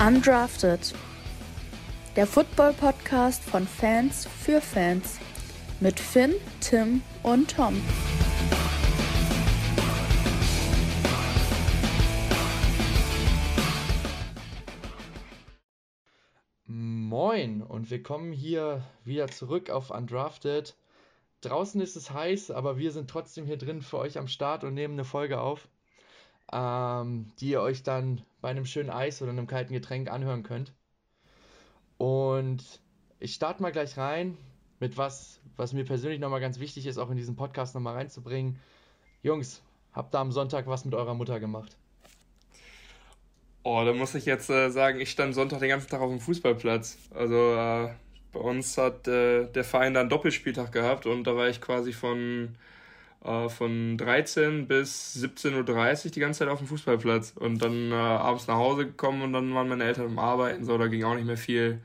Undrafted. Der Football-Podcast von Fans für Fans. Mit Finn, Tim und Tom. Moin und willkommen hier wieder zurück auf Undrafted. Draußen ist es heiß, aber wir sind trotzdem hier drin für euch am Start und nehmen eine Folge auf, ähm, die ihr euch dann bei einem schönen Eis oder einem kalten Getränk anhören könnt. Und ich starte mal gleich rein mit was, was mir persönlich nochmal ganz wichtig ist, auch in diesen Podcast nochmal reinzubringen. Jungs, habt ihr am Sonntag was mit eurer Mutter gemacht? Oh, da muss ich jetzt äh, sagen, ich stand Sonntag den ganzen Tag auf dem Fußballplatz. Also äh, bei uns hat äh, der Verein dann Doppelspieltag gehabt und da war ich quasi von, äh, von 13 bis 17.30 Uhr die ganze Zeit auf dem Fußballplatz und dann äh, abends nach Hause gekommen und dann waren meine Eltern am Arbeiten, so, da ging auch nicht mehr viel.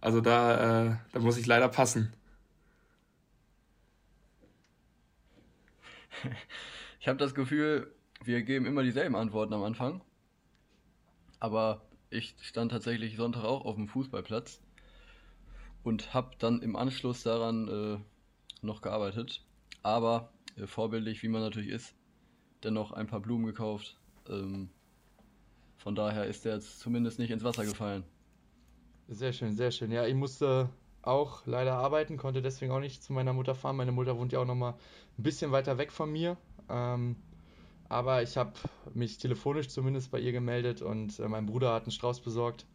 Also da, äh, da muss ich leider passen. Ich habe das Gefühl, wir geben immer dieselben Antworten am Anfang. Aber ich stand tatsächlich Sonntag auch auf dem Fußballplatz und habe dann im Anschluss daran äh, noch gearbeitet. Aber vorbildlich, wie man natürlich ist, dennoch ein paar Blumen gekauft. Ähm, von daher ist der jetzt zumindest nicht ins Wasser gefallen. Sehr schön, sehr schön. Ja, ich musste auch leider arbeiten, konnte deswegen auch nicht zu meiner Mutter fahren. Meine Mutter wohnt ja auch noch mal ein bisschen weiter weg von mir. Ähm, aber ich habe mich telefonisch zumindest bei ihr gemeldet und äh, mein Bruder hat einen Strauß besorgt.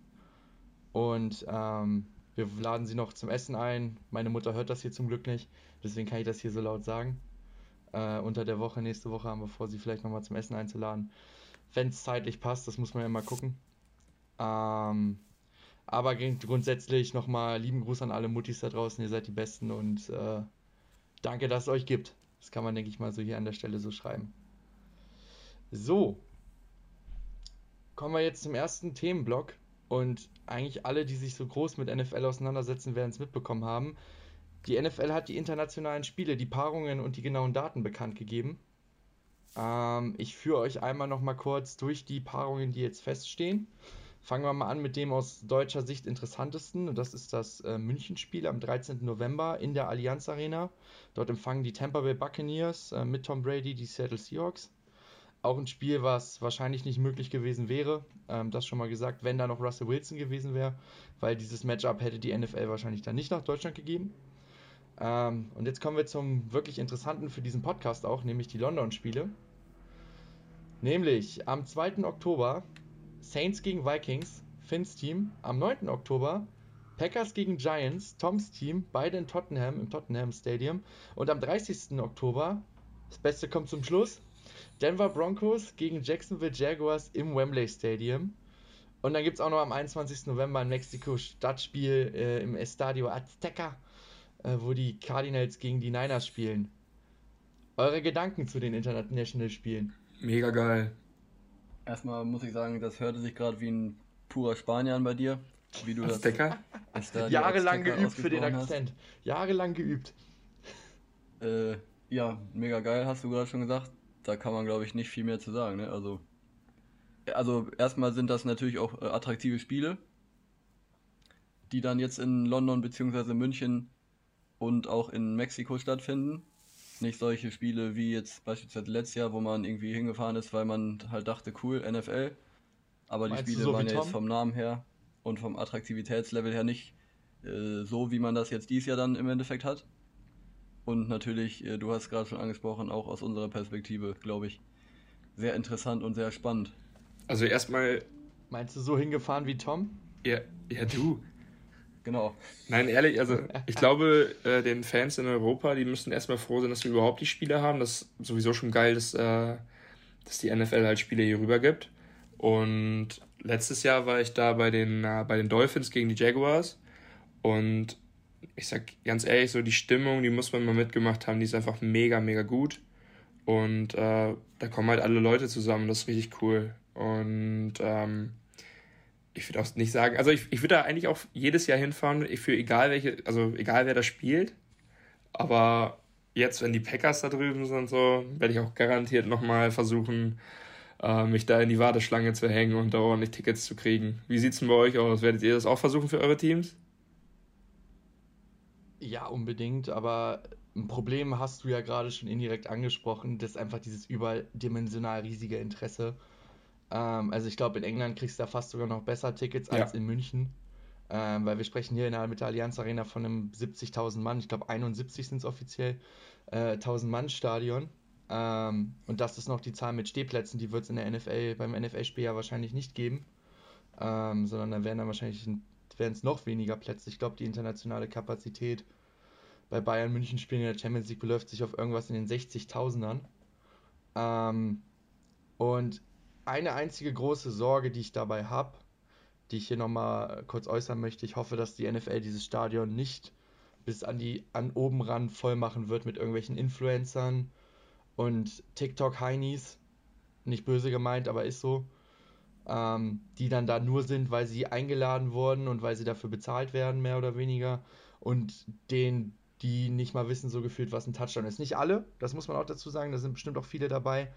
Und ähm, wir laden sie noch zum Essen ein. Meine Mutter hört das hier zum Glück nicht, deswegen kann ich das hier so laut sagen. Äh, unter der Woche, nächste Woche haben wir vor, sie vielleicht nochmal zum Essen einzuladen. Wenn es zeitlich passt, das muss man ja mal gucken. Ähm, aber grundsätzlich nochmal lieben Gruß an alle Muttis da draußen, ihr seid die Besten und äh, danke, dass es euch gibt. Das kann man, denke ich mal, so hier an der Stelle so schreiben. So, kommen wir jetzt zum ersten Themenblock. Und eigentlich alle, die sich so groß mit NFL auseinandersetzen, werden es mitbekommen haben. Die NFL hat die internationalen Spiele, die Paarungen und die genauen Daten bekannt gegeben. Ähm, ich führe euch einmal noch mal kurz durch die Paarungen, die jetzt feststehen. Fangen wir mal an mit dem aus deutscher Sicht interessantesten. Das ist das äh, Münchenspiel am 13. November in der Allianz Arena. Dort empfangen die Tampa Bay Buccaneers äh, mit Tom Brady die Seattle Seahawks. Auch ein Spiel, was wahrscheinlich nicht möglich gewesen wäre. Ähm, das schon mal gesagt, wenn da noch Russell Wilson gewesen wäre, weil dieses Matchup hätte die NFL wahrscheinlich dann nicht nach Deutschland gegeben. Ähm, und jetzt kommen wir zum wirklich interessanten für diesen Podcast auch, nämlich die London-Spiele. Nämlich am 2. Oktober Saints gegen Vikings, Finns Team. Am 9. Oktober Packers gegen Giants, Toms Team, beide in Tottenham, im Tottenham Stadium. Und am 30. Oktober, das Beste kommt zum Schluss, Denver Broncos gegen Jacksonville Jaguars im Wembley Stadium. Und dann gibt es auch noch am 21. November ein Mexiko-Stadtspiel äh, im Estadio Azteca, äh, wo die Cardinals gegen die Niners spielen. Eure Gedanken zu den International-Spielen? Mega geil. Erstmal muss ich sagen, das hörte sich gerade wie ein purer Spanier an bei dir. Wie du Azteca? das Jahrelang geübt für den Akzent. Jahrelang geübt. Äh, ja, mega geil, hast du gerade schon gesagt da kann man, glaube ich, nicht viel mehr zu sagen. Ne? Also, also erstmal sind das natürlich auch äh, attraktive Spiele, die dann jetzt in London bzw. München und auch in Mexiko stattfinden. Nicht solche Spiele wie jetzt beispielsweise letztes Jahr, wo man irgendwie hingefahren ist, weil man halt dachte, cool, NFL. Aber die Meinst Spiele so waren ja jetzt vom Namen her und vom Attraktivitätslevel her nicht äh, so, wie man das jetzt dieses Jahr dann im Endeffekt hat. Und natürlich, äh, du hast gerade schon angesprochen, auch aus unserer Perspektive, glaube ich, sehr interessant und sehr spannend. Also erstmal. Meinst du so hingefahren wie Tom? Ja, ja du. Genau. Nein, ehrlich, also ich glaube, äh, den Fans in Europa, die müssen erstmal froh sein, dass wir überhaupt die Spiele haben. Das ist sowieso schon geil, dass, äh, dass die NFL halt Spiele hier rüber gibt. Und letztes Jahr war ich da bei den, äh, bei den Dolphins gegen die Jaguars. Und ich sag ganz ehrlich, so die Stimmung, die muss man mal mitgemacht haben, die ist einfach mega, mega gut. Und äh, da kommen halt alle Leute zusammen, das ist richtig cool. Und ähm, ich würde auch nicht sagen, also ich, ich würde da eigentlich auch jedes Jahr hinfahren, für egal welche, also egal wer da spielt. Aber jetzt, wenn die Packers da drüben sind, so, werde ich auch garantiert nochmal versuchen, äh, mich da in die Warteschlange zu hängen und da ordentlich Tickets zu kriegen. Wie sieht es denn bei euch aus? Werdet ihr das auch versuchen für eure Teams? Ja, unbedingt, aber ein Problem hast du ja gerade schon indirekt angesprochen, das ist einfach dieses überdimensional riesige Interesse. Ähm, also ich glaube, in England kriegst du da fast sogar noch besser Tickets ja. als in München. Ähm, weil wir sprechen hier in der, mit der Allianz Arena von einem 70.000 Mann, ich glaube 71 sind es offiziell, äh, 1000 Mann Stadion. Ähm, und das ist noch die Zahl mit Stehplätzen, die wird es in der NFL, beim NFL-Spiel ja wahrscheinlich nicht geben. Ähm, sondern dann werden dann wahrscheinlich werden es noch weniger Plätze. Ich glaube, die internationale Kapazität bei Bayern München spielen in der Champions League beläuft sich auf irgendwas in den 60.000ern. Ähm, und eine einzige große Sorge, die ich dabei habe, die ich hier nochmal kurz äußern möchte, ich hoffe, dass die NFL dieses Stadion nicht bis an die an oben ran voll machen wird mit irgendwelchen Influencern und TikTok-Heinis. Nicht böse gemeint, aber ist so. Ähm, die dann da nur sind, weil sie eingeladen wurden und weil sie dafür bezahlt werden, mehr oder weniger. Und den, die nicht mal wissen, so gefühlt, was ein Touchdown ist. Nicht alle, das muss man auch dazu sagen, da sind bestimmt auch viele dabei,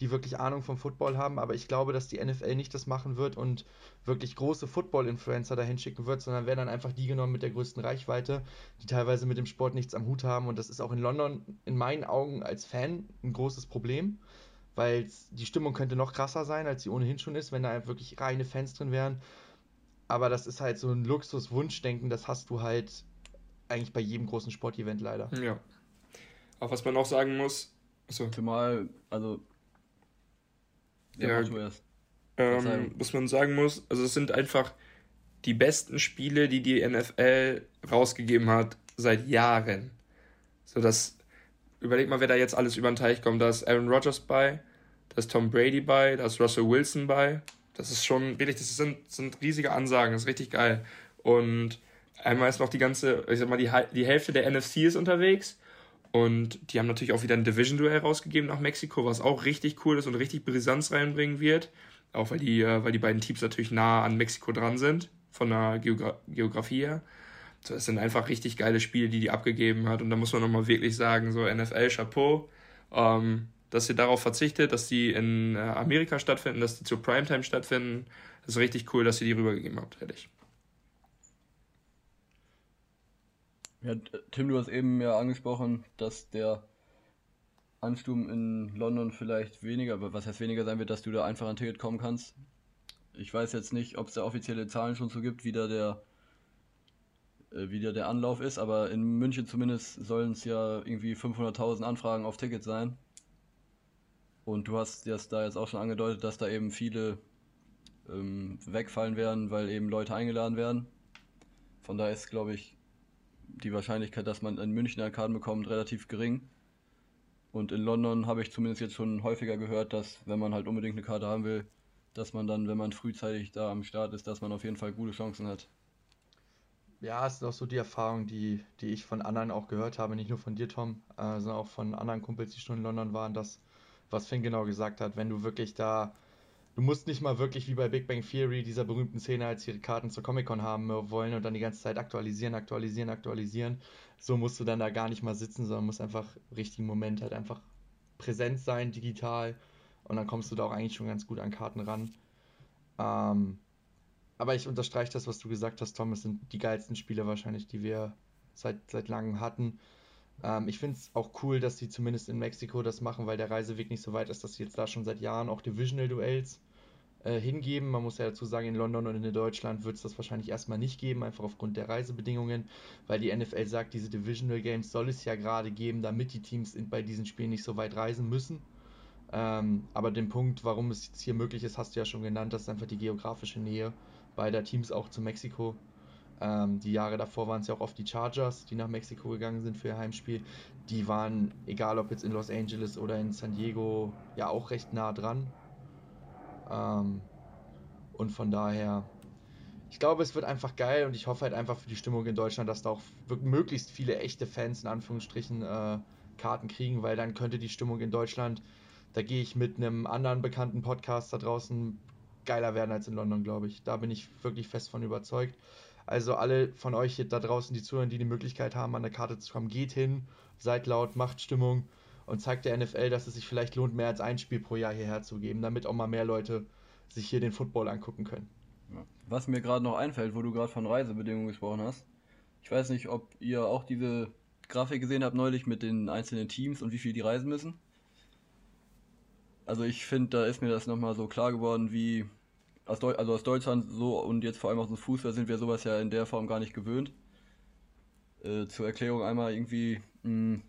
die wirklich Ahnung vom Football haben, aber ich glaube, dass die NFL nicht das machen wird und wirklich große Football-Influencer dahin schicken wird, sondern werden dann einfach die genommen mit der größten Reichweite, die teilweise mit dem Sport nichts am Hut haben und das ist auch in London in meinen Augen als Fan ein großes Problem, weil die Stimmung könnte noch krasser sein, als sie ohnehin schon ist, wenn da wirklich reine Fans drin wären. Aber das ist halt so ein Luxus-Wunschdenken, das hast du halt eigentlich bei jedem großen Sportevent leider. Ja. Auch was man auch sagen muss, so. Zumal, also ja, ähm, was man sagen muss, also es sind einfach die besten Spiele, die die NFL rausgegeben hat seit Jahren. So dass überleg mal, wer da jetzt alles über den Teich kommt. Da ist Aaron Rodgers bei, da ist Tom Brady bei, da ist Russell Wilson bei. Das ist schon wirklich, das sind, sind riesige Ansagen, das ist richtig geil. Und einmal ist noch die ganze, ich sag mal, die, die Hälfte der NFC ist unterwegs und die haben natürlich auch wieder ein Division-Duell rausgegeben nach Mexiko, was auch richtig cool ist und richtig Brisanz reinbringen wird. Auch weil die, äh, weil die beiden Teams natürlich nah an Mexiko dran sind, von der Geogra Geografie her. So, es sind einfach richtig geile Spiele, die die abgegeben hat. Und da muss man nochmal wirklich sagen, so NFL, Chapeau, ähm, dass ihr darauf verzichtet, dass die in äh, Amerika stattfinden, dass die zur Primetime stattfinden. Das ist richtig cool, dass ihr die rübergegeben habt, ehrlich. Ja, Tim, du hast eben ja angesprochen, dass der Ansturm in London vielleicht weniger, was heißt weniger sein wird, dass du da einfach ein Ticket kommen kannst. Ich weiß jetzt nicht, ob es da offizielle Zahlen schon so gibt, wie da der, äh, wie da der Anlauf ist, aber in München zumindest sollen es ja irgendwie 500.000 Anfragen auf Tickets sein. Und du hast das da jetzt auch schon angedeutet, dass da eben viele ähm, wegfallen werden, weil eben Leute eingeladen werden. Von daher ist, glaube ich, die Wahrscheinlichkeit, dass man in München eine Karte bekommt, relativ gering. Und in London habe ich zumindest jetzt schon häufiger gehört, dass wenn man halt unbedingt eine Karte haben will, dass man dann, wenn man frühzeitig da am Start ist, dass man auf jeden Fall gute Chancen hat. Ja, es ist auch so die Erfahrung, die, die ich von anderen auch gehört habe, nicht nur von dir, Tom, äh, sondern auch von anderen Kumpels, die schon in London waren, dass, was Finn genau gesagt hat, wenn du wirklich da du musst nicht mal wirklich wie bei Big Bang Theory dieser berühmten Szene, als sie Karten zur Comic-Con haben wollen und dann die ganze Zeit aktualisieren, aktualisieren, aktualisieren. So musst du dann da gar nicht mal sitzen, sondern musst einfach im richtigen Moment halt einfach präsent sein, digital. Und dann kommst du da auch eigentlich schon ganz gut an Karten ran. Ähm, aber ich unterstreiche das, was du gesagt hast, Tom. Es sind die geilsten Spiele wahrscheinlich, die wir seit, seit langem hatten. Ähm, ich finde es auch cool, dass sie zumindest in Mexiko das machen, weil der Reiseweg nicht so weit ist, dass sie jetzt da schon seit Jahren auch Divisional-Duells äh, hingeben. Man muss ja dazu sagen, in London und in Deutschland wird es das wahrscheinlich erstmal nicht geben, einfach aufgrund der Reisebedingungen, weil die NFL sagt, diese Divisional Games soll es ja gerade geben, damit die Teams in, bei diesen Spielen nicht so weit reisen müssen. Ähm, aber den Punkt, warum es jetzt hier möglich ist, hast du ja schon genannt, das ist einfach die geografische Nähe beider Teams auch zu Mexiko. Ähm, die Jahre davor waren es ja auch oft die Chargers, die nach Mexiko gegangen sind für ihr Heimspiel. Die waren, egal ob jetzt in Los Angeles oder in San Diego, ja auch recht nah dran. Ähm, und von daher, ich glaube, es wird einfach geil und ich hoffe halt einfach für die Stimmung in Deutschland, dass da auch möglichst viele echte Fans in Anführungsstrichen äh, Karten kriegen, weil dann könnte die Stimmung in Deutschland, da gehe ich mit einem anderen bekannten Podcast da draußen geiler werden als in London, glaube ich. Da bin ich wirklich fest von überzeugt. Also alle von euch da draußen, die zuhören, die die Möglichkeit haben, an der Karte zu kommen, geht hin, seid laut, macht Stimmung und zeigt der NFL, dass es sich vielleicht lohnt, mehr als ein Spiel pro Jahr hierher zu geben, damit auch mal mehr Leute sich hier den Football angucken können. Was mir gerade noch einfällt, wo du gerade von Reisebedingungen gesprochen hast. Ich weiß nicht, ob ihr auch diese Grafik gesehen habt neulich mit den einzelnen Teams und wie viel die reisen müssen. Also ich finde, da ist mir das nochmal so klar geworden, wie aus, Deu also aus Deutschland so und jetzt vor allem aus dem Fußball sind wir sowas ja in der Form gar nicht gewöhnt. Äh, zur Erklärung einmal irgendwie, mh, hm,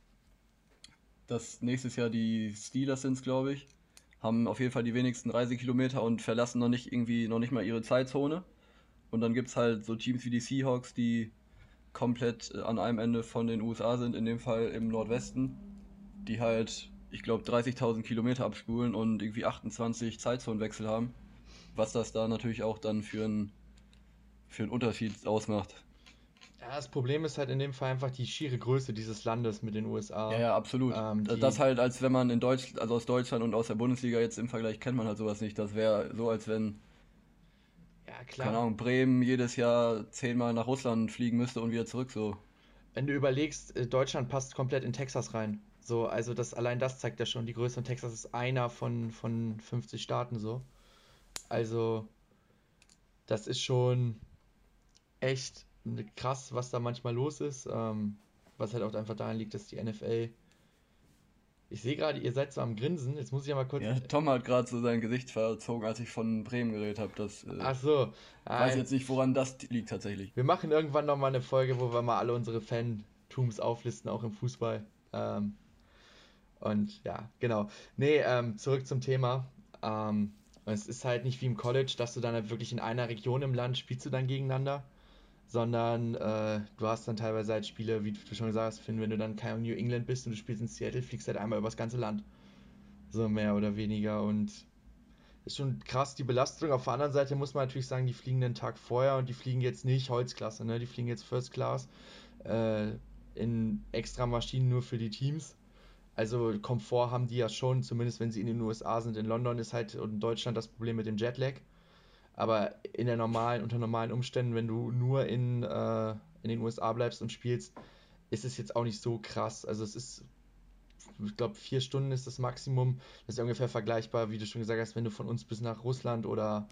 dass nächstes Jahr die Steelers sind, glaube ich, haben auf jeden Fall die wenigsten Reisekilometer und verlassen noch nicht irgendwie noch nicht mal ihre Zeitzone. Und dann gibt es halt so Teams wie die Seahawks, die komplett äh, an einem Ende von den USA sind, in dem Fall im Nordwesten, die halt, ich glaube, 30.000 Kilometer abspulen und irgendwie 28 Zeitzonenwechsel haben. Was das da natürlich auch dann für einen für einen Unterschied ausmacht. Ja, das Problem ist halt in dem Fall einfach die schiere Größe dieses Landes mit den USA. Ja, ja, absolut. Ähm, das halt, als wenn man in Deutsch, also aus Deutschland und aus der Bundesliga jetzt im Vergleich kennt man halt sowas nicht. Das wäre so, als wenn ja, klar. Keine Ahnung, Bremen jedes Jahr zehnmal nach Russland fliegen müsste und wieder zurück so. Wenn du überlegst, äh, Deutschland passt komplett in Texas rein. So, also das allein das zeigt ja schon, die Größe von Texas ist einer von, von 50 Staaten so. Also, das ist schon echt krass, was da manchmal los ist. Ähm, was halt auch einfach daran liegt, dass die NFL ich sehe gerade, ihr seid so am Grinsen. Jetzt muss ich ja mal kurz. Ja, Tom hat gerade so sein Gesicht verzogen, als ich von Bremen geredet habe. äh, Ach so. Ich weiß jetzt nicht, woran das liegt tatsächlich. Wir machen irgendwann nochmal eine Folge, wo wir mal alle unsere Fantums auflisten, auch im Fußball. Ähm, und ja, genau. Nee, ähm, zurück zum Thema. Ähm, es ist halt nicht wie im College, dass du dann halt wirklich in einer Region im Land spielst du dann gegeneinander sondern äh, du hast dann teilweise halt Spiele, wie du schon gesagt hast, Finn, wenn du dann kein New England bist und du spielst in Seattle, fliegst halt einmal übers ganze Land. So mehr oder weniger und ist schon krass die Belastung. Auf der anderen Seite muss man natürlich sagen, die fliegen den Tag vorher und die fliegen jetzt nicht Holzklasse, ne? Die fliegen jetzt First Class äh, in extra Maschinen nur für die Teams. Also Komfort haben die ja schon, zumindest wenn sie in den USA sind. In London ist halt und in Deutschland das Problem mit dem Jetlag. Aber in der normalen, unter normalen Umständen, wenn du nur in, äh, in den USA bleibst und spielst, ist es jetzt auch nicht so krass. Also es ist, ich glaube, vier Stunden ist das Maximum. Das ist ungefähr vergleichbar, wie du schon gesagt hast, wenn du von uns bis nach Russland oder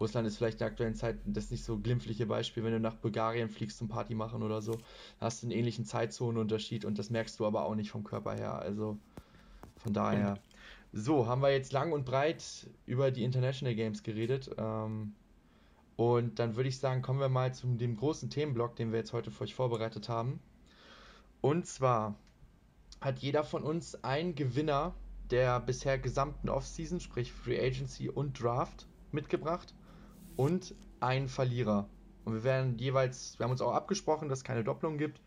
Russland ist vielleicht in der aktuellen Zeit das nicht so glimpfliche Beispiel, wenn du nach Bulgarien fliegst zum Party machen oder so, hast du einen ähnlichen Zeitzonenunterschied und das merkst du aber auch nicht vom Körper her. Also von daher. So, haben wir jetzt lang und breit über die International Games geredet. Ähm, und dann würde ich sagen, kommen wir mal zu dem großen Themenblock, den wir jetzt heute für euch vorbereitet haben. Und zwar hat jeder von uns einen Gewinner der bisher gesamten Offseason, sprich Free Agency und Draft, mitgebracht und einen Verlierer. Und wir werden jeweils, wir haben uns auch abgesprochen, dass es keine Doppelung gibt.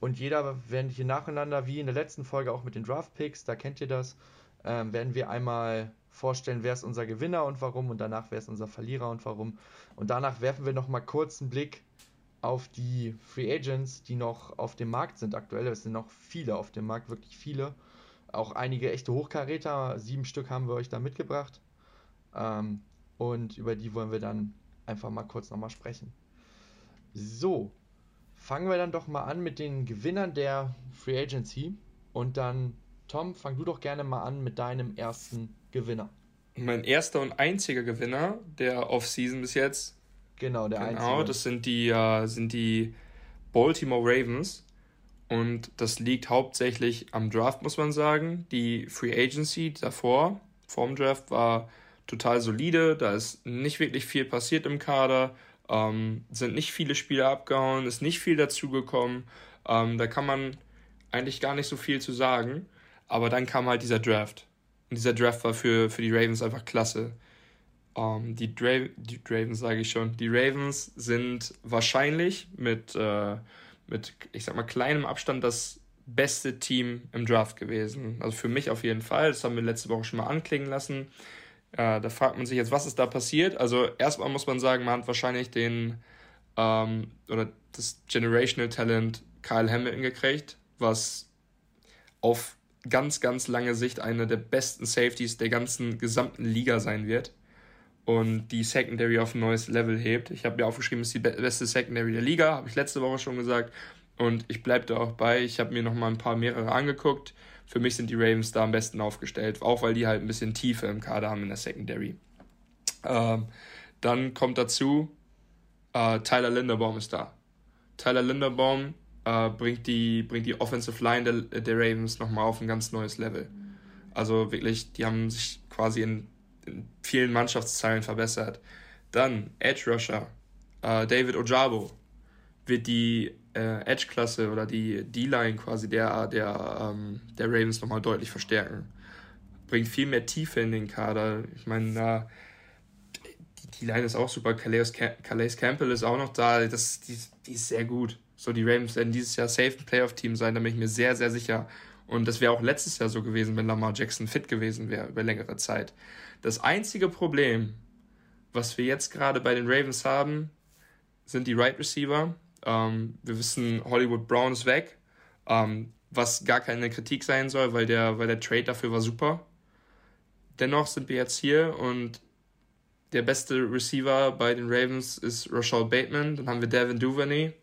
Und jeder werden hier nacheinander, wie in der letzten Folge auch mit den Draft Picks, da kennt ihr das, ähm, werden wir einmal vorstellen, wer ist unser Gewinner und warum und danach wer ist unser Verlierer und warum. Und danach werfen wir nochmal kurz einen Blick auf die Free Agents, die noch auf dem Markt sind aktuell. Es sind noch viele auf dem Markt, wirklich viele. Auch einige echte Hochkaräter, sieben Stück haben wir euch da mitgebracht. Ähm, und über die wollen wir dann einfach mal kurz nochmal sprechen. So, fangen wir dann doch mal an mit den Gewinnern der Free Agency und dann Tom, fang du doch gerne mal an mit deinem ersten Gewinner. Mein erster und einziger Gewinner der Offseason bis jetzt. Genau, der genau, einzige. Genau, das sind die, äh, sind die Baltimore Ravens. Und das liegt hauptsächlich am Draft, muss man sagen. Die Free Agency davor, vorm Draft, war total solide. Da ist nicht wirklich viel passiert im Kader. Ähm, sind nicht viele Spieler abgehauen, ist nicht viel dazugekommen. Ähm, da kann man eigentlich gar nicht so viel zu sagen. Aber dann kam halt dieser Draft. Und dieser Draft war für, für die Ravens einfach klasse. Ähm, die, Dra die Ravens, sage ich schon, die Ravens sind wahrscheinlich mit, äh, mit, ich sag mal, kleinem Abstand das beste Team im Draft gewesen. Also für mich auf jeden Fall. Das haben wir letzte Woche schon mal anklingen lassen. Äh, da fragt man sich jetzt, was ist da passiert? Also erstmal muss man sagen, man hat wahrscheinlich den ähm, oder das Generational Talent Kyle Hamilton gekriegt, was auf ganz, ganz lange Sicht einer der besten Safeties der ganzen gesamten Liga sein wird und die Secondary auf ein neues Level hebt. Ich habe mir aufgeschrieben, es ist die beste Secondary der Liga, habe ich letzte Woche schon gesagt und ich bleibe da auch bei. Ich habe mir noch mal ein paar mehrere angeguckt, für mich sind die Ravens da am besten aufgestellt, auch weil die halt ein bisschen Tiefe im Kader haben in der Secondary. Ähm, dann kommt dazu, äh, Tyler Linderbaum ist da. Tyler Linderbaum äh, bringt, die, bringt die Offensive Line der, der Ravens nochmal auf ein ganz neues Level. Also wirklich, die haben sich quasi in, in vielen Mannschaftsteilen verbessert. Dann Edge Rusher, äh, David Ojabo wird die äh, Edge-Klasse oder die D-Line quasi der, der, ähm, der Ravens nochmal deutlich verstärken. Bringt viel mehr Tiefe in den Kader. Ich meine, da die Line ist auch super. Calais, Calais Campbell ist auch noch da. Das, die, die ist sehr gut. So, die Ravens werden dieses Jahr safe ein Playoff-Team sein, da bin ich mir sehr, sehr sicher. Und das wäre auch letztes Jahr so gewesen, wenn Lamar Jackson fit gewesen wäre über längere Zeit. Das einzige Problem, was wir jetzt gerade bei den Ravens haben, sind die Right Receiver. Ähm, wir wissen, Hollywood Brown ist weg, ähm, was gar keine Kritik sein soll, weil der, weil der Trade dafür war super. Dennoch sind wir jetzt hier und der beste Receiver bei den Ravens ist Rashad Bateman. Dann haben wir Devin Duvernay.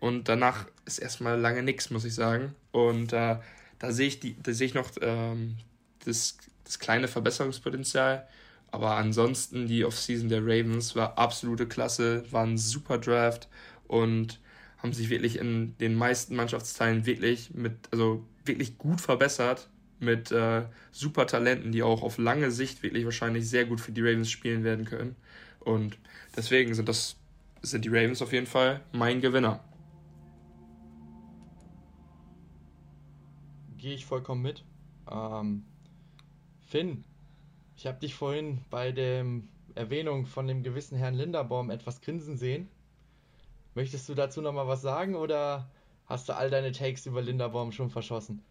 Und danach ist erstmal lange nichts, muss ich sagen. Und äh, da sehe ich, die, da sehe ich noch ähm, das, das kleine Verbesserungspotenzial. Aber ansonsten, die Offseason der Ravens war absolute Klasse, war ein super Draft und haben sich wirklich in den meisten Mannschaftsteilen wirklich mit, also wirklich gut verbessert mit äh, super Talenten, die auch auf lange Sicht wirklich wahrscheinlich sehr gut für die Ravens spielen werden können. Und deswegen sind das sind die Ravens auf jeden Fall mein Gewinner. Gehe ich vollkommen mit. Ähm, Finn, ich habe dich vorhin bei der Erwähnung von dem gewissen Herrn Linderbaum etwas grinsen sehen. Möchtest du dazu noch mal was sagen oder hast du all deine Takes über Linderbaum schon verschossen?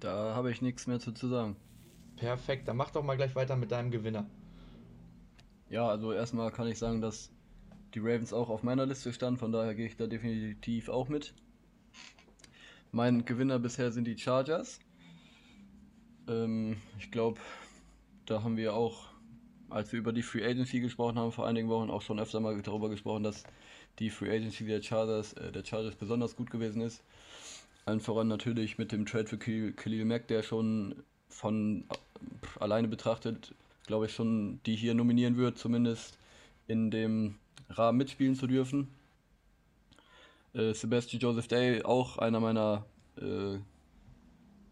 Da habe ich nichts mehr zu, zu sagen. Perfekt, dann mach doch mal gleich weiter mit deinem Gewinner. Ja, also erstmal kann ich sagen, dass die Ravens auch auf meiner Liste standen, von daher gehe ich da definitiv auch mit. Mein Gewinner bisher sind die Chargers. Ähm, ich glaube, da haben wir auch, als wir über die Free Agency gesprochen haben vor einigen Wochen, auch schon öfter mal darüber gesprochen, dass die Free Agency der Chargers, äh, der Chargers besonders gut gewesen ist. Allen voran natürlich mit dem Trade für Khalil Mack, der schon von äh, alleine betrachtet, glaube ich, schon die hier nominieren wird, zumindest in dem Rahmen mitspielen zu dürfen. Äh, Sebastian Joseph Day, auch einer meiner, äh,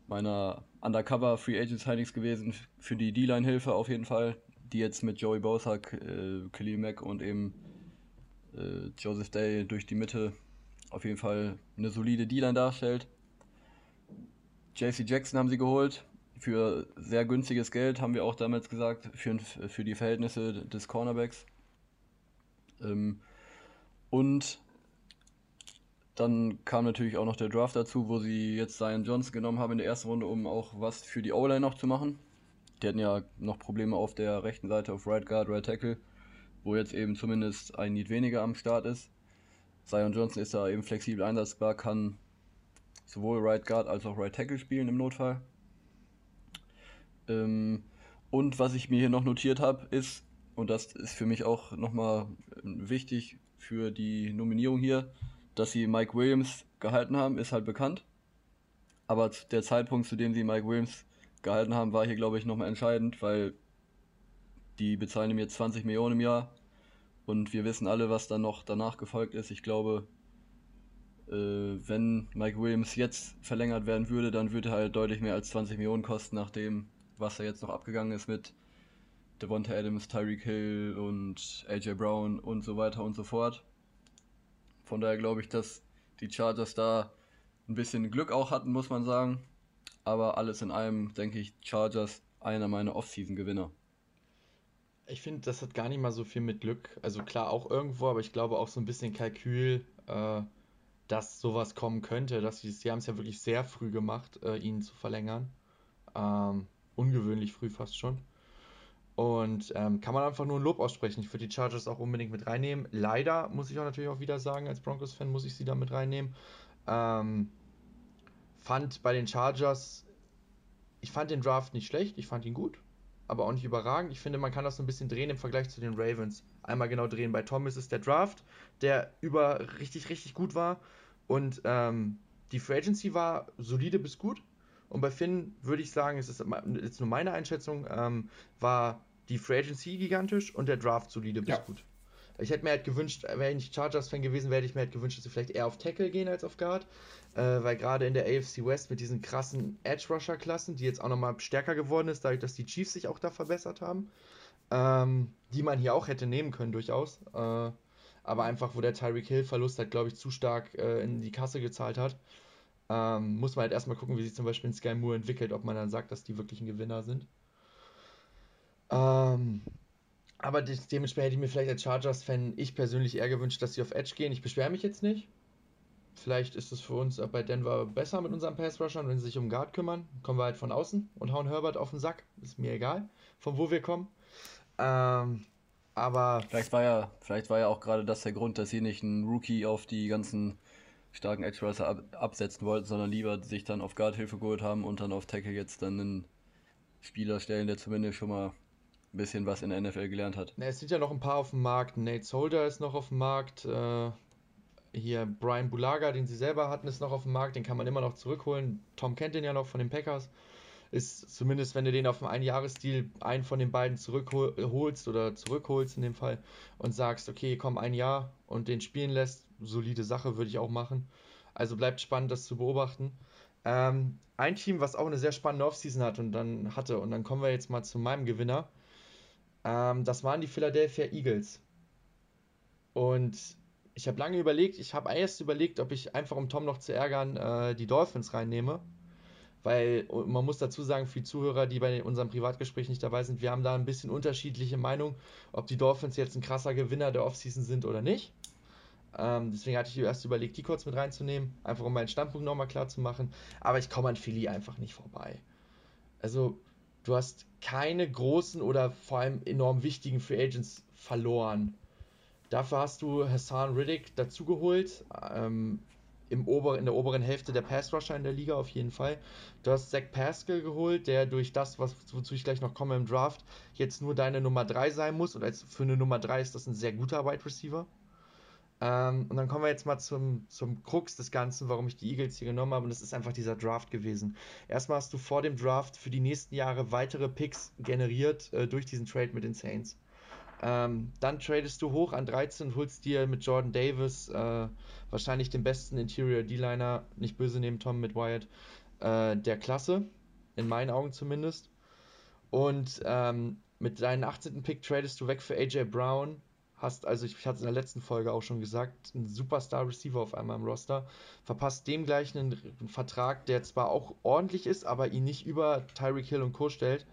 meiner Undercover Free Agent Signings gewesen für die D-Line-Hilfe auf jeden Fall, die jetzt mit Joey Bosa, äh, Khalil Mack und eben äh, Joseph Day durch die Mitte auf jeden Fall eine solide D-Line darstellt. JC Jackson haben sie geholt. Für sehr günstiges Geld, haben wir auch damals gesagt, für, für die Verhältnisse des Cornerbacks. Ähm, und dann kam natürlich auch noch der Draft dazu, wo sie jetzt Zion Johnson genommen haben in der ersten Runde, um auch was für die O-Line noch zu machen. Die hatten ja noch Probleme auf der rechten Seite auf Right Guard, Right Tackle, wo jetzt eben zumindest ein Need weniger am Start ist. Zion Johnson ist da eben flexibel einsetzbar, kann sowohl Right Guard als auch Right Tackle spielen im Notfall. Ähm, und was ich mir hier noch notiert habe, ist, und das ist für mich auch nochmal wichtig für die Nominierung hier, dass sie Mike Williams gehalten haben, ist halt bekannt. Aber der Zeitpunkt, zu dem sie Mike Williams gehalten haben, war hier, glaube ich, nochmal entscheidend, weil die bezahlen ihm jetzt 20 Millionen im Jahr und wir wissen alle, was dann noch danach gefolgt ist. Ich glaube, äh, wenn Mike Williams jetzt verlängert werden würde, dann würde er halt deutlich mehr als 20 Millionen kosten, nach dem, was da jetzt noch abgegangen ist mit Devonta Adams, Tyreek Hill und AJ Brown und so weiter und so fort. Von daher glaube ich, dass die Chargers da ein bisschen Glück auch hatten, muss man sagen. Aber alles in allem denke ich, Chargers einer meiner Offseason-Gewinner. Ich finde, das hat gar nicht mal so viel mit Glück. Also klar, auch irgendwo, aber ich glaube auch so ein bisschen Kalkül, äh, dass sowas kommen könnte. Dass sie, sie haben es ja wirklich sehr früh gemacht, äh, ihn zu verlängern. Ähm, ungewöhnlich früh fast schon. Und ähm, kann man einfach nur ein Lob aussprechen. Ich würde die Chargers auch unbedingt mit reinnehmen. Leider muss ich auch natürlich auch wieder sagen, als Broncos-Fan muss ich sie da mit reinnehmen. Ähm, fand bei den Chargers, ich fand den Draft nicht schlecht, ich fand ihn gut aber auch nicht überragend. Ich finde, man kann das so ein bisschen drehen im Vergleich zu den Ravens. Einmal genau drehen. Bei Thomas ist der Draft, der über richtig, richtig gut war. Und ähm, die Free Agency war solide bis gut. Und bei Finn würde ich sagen, es ist jetzt nur meine Einschätzung, ähm, war die Free Agency gigantisch und der Draft solide bis ja. gut. Ich hätte mir halt gewünscht, wäre ich nicht Chargers-Fan gewesen, wäre ich mir halt gewünscht, dass sie vielleicht eher auf Tackle gehen als auf Guard. Äh, weil gerade in der AFC West mit diesen krassen Edge-Rusher-Klassen, die jetzt auch nochmal stärker geworden ist, dadurch, dass die Chiefs sich auch da verbessert haben, ähm, die man hier auch hätte nehmen können durchaus. Äh, aber einfach, wo der Tyreek Hill-Verlust halt, glaube ich, zu stark äh, in die Kasse gezahlt hat. Ähm, muss man halt erstmal gucken, wie sich zum Beispiel in Sky Moore entwickelt, ob man dann sagt, dass die wirklich ein Gewinner sind. Ähm, aber dementsprechend hätte ich mir vielleicht als Chargers-Fan ich persönlich eher gewünscht, dass sie auf Edge gehen. Ich beschwere mich jetzt nicht. Vielleicht ist es für uns bei Denver besser mit unseren Pass-Rushern, wenn sie sich um Guard kümmern. Kommen wir halt von außen und hauen Herbert auf den Sack. Ist mir egal, von wo wir kommen. Ähm, aber. Vielleicht war ja, vielleicht war ja auch gerade das der Grund, dass sie nicht einen Rookie auf die ganzen starken Edge Rusher ab absetzen wollten, sondern lieber sich dann auf Guard Hilfe geholt haben und dann auf Tackle jetzt dann einen Spieler stellen, der zumindest schon mal ein bisschen was in der NFL gelernt hat. Na, es sind ja noch ein paar auf dem Markt. Nate Solder ist noch auf dem Markt. Äh, hier Brian Bulaga, den sie selber hatten, ist noch auf dem Markt. Den kann man immer noch zurückholen. Tom kennt den ja noch von den Packers. Ist zumindest, wenn du den auf dem Einjahresdeal einen von den beiden zurückholst oder zurückholst in dem Fall und sagst, okay, komm ein Jahr und den spielen lässt, solide Sache würde ich auch machen. Also bleibt spannend, das zu beobachten. Ähm, ein Team, was auch eine sehr spannende Offseason hat und dann hatte, und dann kommen wir jetzt mal zu meinem Gewinner. Ähm, das waren die Philadelphia Eagles. Und ich habe lange überlegt, ich habe erst überlegt, ob ich einfach, um Tom noch zu ärgern, äh, die Dolphins reinnehme. Weil man muss dazu sagen, für die Zuhörer, die bei unserem Privatgespräch nicht dabei sind, wir haben da ein bisschen unterschiedliche Meinungen, ob die Dolphins jetzt ein krasser Gewinner der Offseason sind oder nicht. Ähm, deswegen hatte ich erst überlegt, die kurz mit reinzunehmen, einfach um meinen Standpunkt nochmal klar zu machen. Aber ich komme an Philly einfach nicht vorbei. Also, Du hast keine großen oder vor allem enorm wichtigen Free Agents verloren. Dafür hast du Hassan Riddick dazugeholt. Ähm, im Ober, in der oberen Hälfte der Pass Rusher in der Liga auf jeden Fall. Du hast Zach Pascal geholt, der durch das, was, wozu ich gleich noch komme im Draft, jetzt nur deine Nummer 3 sein muss. Und als für eine Nummer 3 ist das ein sehr guter Wide Receiver. Ähm, und dann kommen wir jetzt mal zum, zum Krux des Ganzen, warum ich die Eagles hier genommen habe. Und das ist einfach dieser Draft gewesen. Erstmal hast du vor dem Draft für die nächsten Jahre weitere Picks generiert äh, durch diesen Trade mit den Saints. Ähm, dann tradest du hoch an 13 und holst dir mit Jordan Davis äh, wahrscheinlich den besten Interior D-Liner, nicht böse nehmen, Tom mit Wyatt, äh, der Klasse. In meinen Augen zumindest. Und ähm, mit deinem 18. Pick tradest du weg für AJ Brown, hast, also ich, ich hatte es in der letzten Folge auch schon gesagt, einen Superstar-Receiver auf einmal im Roster, verpasst dem gleich einen, einen, Vertrag, der zwar auch ordentlich ist, aber ihn nicht über Tyreek Hill und Co. stellt.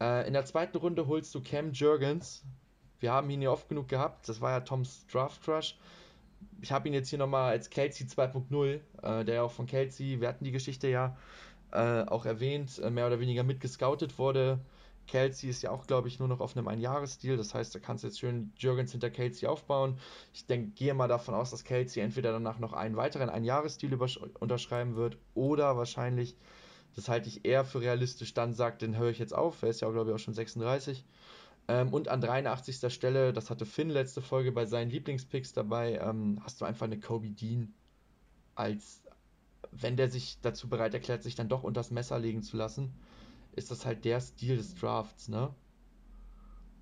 Äh, in der zweiten Runde holst du Cam Jurgens. Wir haben ihn ja oft genug gehabt, das war ja Toms Draft Crush. Ich habe ihn jetzt hier nochmal als Kelsey 2.0, äh, der ja auch von Kelsey, wir hatten die Geschichte ja äh, auch erwähnt, äh, mehr oder weniger mitgescoutet wurde Kelsey ist ja auch, glaube ich, nur noch auf einem Einjahresdeal. Das heißt, da kannst du jetzt schön Jürgens hinter Kelsey aufbauen. Ich denke, gehe mal davon aus, dass Kelsey entweder danach noch einen weiteren Einjahresdeal unterschreiben wird oder wahrscheinlich, das halte ich eher für realistisch, dann sagt, den höre ich jetzt auf. Er ist ja, glaube ich, auch schon 36. Ähm, und an 83. Stelle, das hatte Finn letzte Folge bei seinen Lieblingspicks dabei, ähm, hast du einfach eine Kobe Dean als, wenn der sich dazu bereit erklärt, sich dann doch unter das Messer legen zu lassen ist das halt der Stil des Drafts, ne?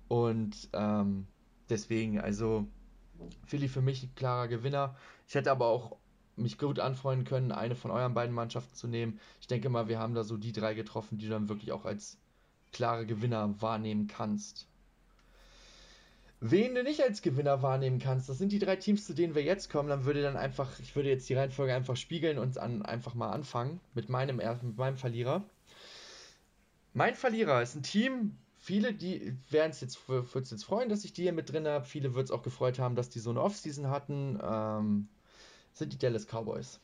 Und ähm, deswegen, also Philly für mich ein klarer Gewinner. Ich hätte aber auch mich gut anfreunden können, eine von euren beiden Mannschaften zu nehmen. Ich denke mal, wir haben da so die drei getroffen, die du dann wirklich auch als klare Gewinner wahrnehmen kannst. Wen du nicht als Gewinner wahrnehmen kannst, das sind die drei Teams, zu denen wir jetzt kommen. Dann würde dann einfach, ich würde jetzt die Reihenfolge einfach spiegeln und an, einfach mal anfangen mit meinem, mit meinem Verlierer. Mein Verlierer ist ein Team, viele, die werden es jetzt, jetzt freuen, dass ich die hier mit drin habe. Viele wird es auch gefreut haben, dass die so eine Offseason hatten. Ähm, sind die Dallas Cowboys.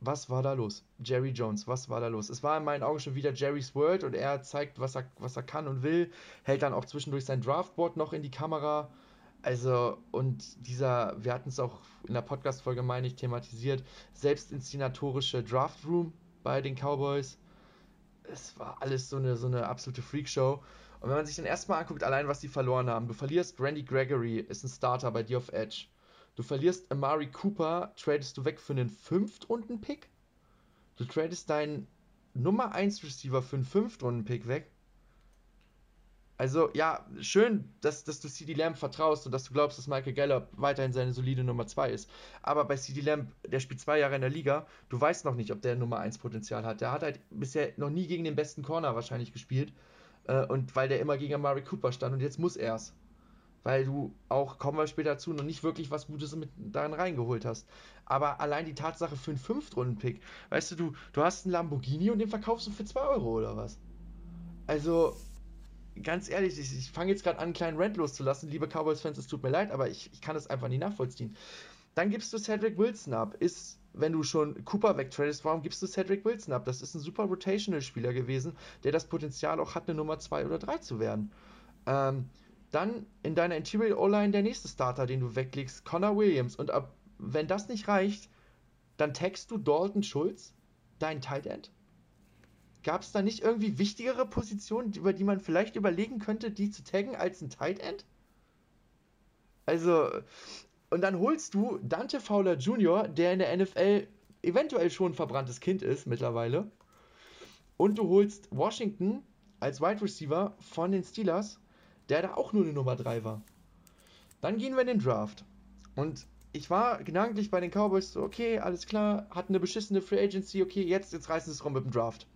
Was war da los? Jerry Jones, was war da los? Es war in meinen Augen schon wieder Jerry's World und er zeigt, was er, was er kann und will, hält dann auch zwischendurch sein Draftboard noch in die Kamera. Also, und dieser, wir hatten es auch in der Podcast-Folge, meine ich, thematisiert, selbstinszenatorische Draft Room bei den Cowboys es war alles so eine, so eine absolute Freakshow. Und wenn man sich dann erstmal anguckt, allein was die verloren haben, du verlierst Randy Gregory, ist ein Starter bei dir auf Edge. Du verlierst Amari Cooper, tradest du weg für einen Fünftrunden-Pick. Du tradest deinen Nummer 1 Receiver für einen 5-Runden-Pick weg. Also, ja, schön, dass, dass du CD Lamb vertraust und dass du glaubst, dass Michael Gallup weiterhin seine solide Nummer 2 ist. Aber bei CD Lamb, der spielt zwei Jahre in der Liga, du weißt noch nicht, ob der Nummer 1 Potenzial hat. Der hat halt bisher noch nie gegen den besten Corner wahrscheinlich gespielt. Äh, und weil der immer gegen Amari Cooper stand und jetzt muss er es. Weil du auch, kommen wir später dazu, noch nicht wirklich was Gutes mit darin reingeholt hast. Aber allein die Tatsache für einen Fünftrunden-Pick, weißt du, du, du hast einen Lamborghini und den verkaufst du für 2 Euro oder was? Also, ganz ehrlich, ich, ich fange jetzt gerade an, einen kleinen Rant loszulassen. Liebe Cowboys-Fans, es tut mir leid, aber ich, ich kann das einfach nicht nachvollziehen. Dann gibst du Cedric Wilson ab. Ist, wenn du schon Cooper wegtradest, warum gibst du Cedric Wilson ab? Das ist ein super Rotational-Spieler gewesen, der das Potenzial auch hat, eine Nummer 2 oder 3 zu werden. Ähm, dann in deiner Interior O-Line der nächste Starter, den du weglegst, Connor Williams. Und ab, wenn das nicht reicht, dann tagst du Dalton Schulz, dein Tight End. Gab es da nicht irgendwie wichtigere Positionen, über die man vielleicht überlegen könnte, die zu taggen als ein Tight End? Also, und dann holst du Dante Fowler Jr., der in der NFL eventuell schon ein verbranntes Kind ist mittlerweile. Und du holst Washington als Wide Receiver von den Steelers, der da auch nur eine Nummer 3 war. Dann gehen wir in den Draft. Und ich war gedanklich bei den Cowboys so, okay, alles klar, hatten eine beschissene Free Agency, okay, jetzt, jetzt reißen sie es rum mit dem Draft.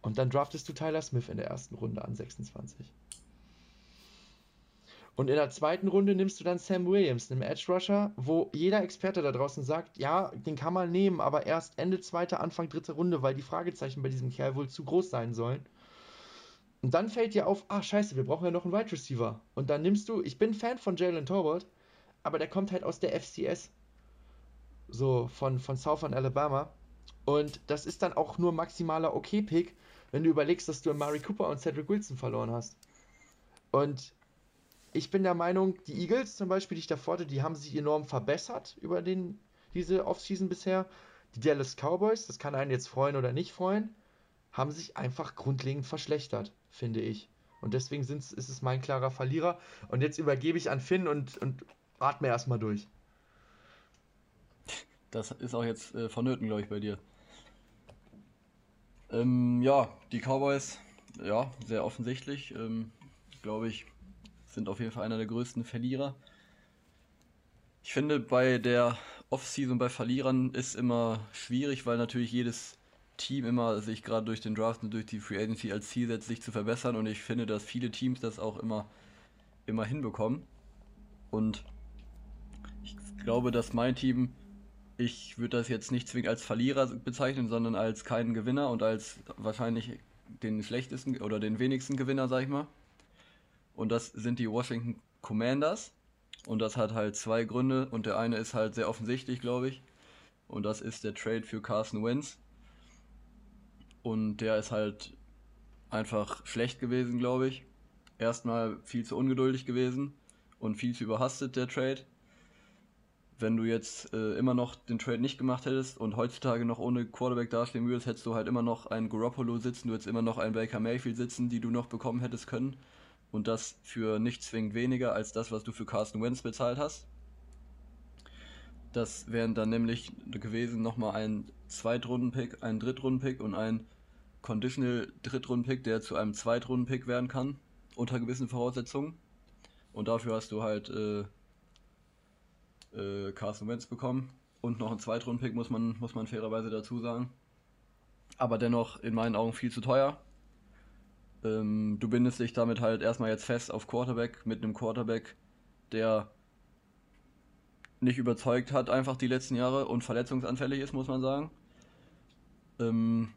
Und dann draftest du Tyler Smith in der ersten Runde an 26. Und in der zweiten Runde nimmst du dann Sam Williams, einen Edge Rusher, wo jeder Experte da draußen sagt, ja, den kann man nehmen, aber erst Ende zweite, Anfang dritte Runde, weil die Fragezeichen bei diesem Kerl wohl zu groß sein sollen. Und dann fällt dir auf, ah scheiße, wir brauchen ja noch einen Wide Receiver. Und dann nimmst du, ich bin Fan von Jalen Torbert, aber der kommt halt aus der FCS. So, von, von Southern Alabama. Und das ist dann auch nur maximaler Okay-Pick, wenn du überlegst, dass du Mari Cooper und Cedric Wilson verloren hast. Und ich bin der Meinung, die Eagles zum Beispiel, die ich davor hatte, die haben sich enorm verbessert über den, diese Offseason bisher. Die Dallas Cowboys, das kann einen jetzt freuen oder nicht freuen, haben sich einfach grundlegend verschlechtert, finde ich. Und deswegen ist es mein klarer Verlierer. Und jetzt übergebe ich an Finn und, und atme erstmal durch. Das ist auch jetzt äh, vonnöten, glaube ich, bei dir. Ähm, ja, die Cowboys, ja, sehr offensichtlich, ähm, glaube ich, sind auf jeden Fall einer der größten Verlierer. Ich finde, bei der Offseason bei Verlierern ist immer schwierig, weil natürlich jedes Team immer sich gerade durch den Draft und durch die Free Agency als Ziel setzt, sich zu verbessern. Und ich finde, dass viele Teams das auch immer, immer hinbekommen. Und ich glaube, dass mein Team ich würde das jetzt nicht zwingend als Verlierer bezeichnen, sondern als keinen Gewinner und als wahrscheinlich den schlechtesten oder den wenigsten Gewinner, sag ich mal. Und das sind die Washington Commanders. Und das hat halt zwei Gründe. Und der eine ist halt sehr offensichtlich, glaube ich. Und das ist der Trade für Carson Wentz. Und der ist halt einfach schlecht gewesen, glaube ich. Erstmal viel zu ungeduldig gewesen und viel zu überhastet, der Trade wenn du jetzt äh, immer noch den Trade nicht gemacht hättest und heutzutage noch ohne Quarterback dastehen würdest, hättest du halt immer noch einen Garoppolo sitzen, du hättest immer noch einen Baker Mayfield sitzen, die du noch bekommen hättest können. Und das für nicht zwingend weniger als das, was du für Carson Wentz bezahlt hast. Das wären dann nämlich gewesen nochmal ein Zweitrunden-Pick, ein Drittrunden-Pick und ein Conditional Drittrunden-Pick, der zu einem Zweitrunden-Pick werden kann, unter gewissen Voraussetzungen. Und dafür hast du halt äh, äh, Carson Wentz bekommen. Und noch einen Zweitrunden-Pick, muss man, muss man fairerweise dazu sagen. Aber dennoch in meinen Augen viel zu teuer. Ähm, du bindest dich damit halt erstmal jetzt fest auf Quarterback mit einem Quarterback, der nicht überzeugt hat, einfach die letzten Jahre und verletzungsanfällig ist, muss man sagen. Ähm,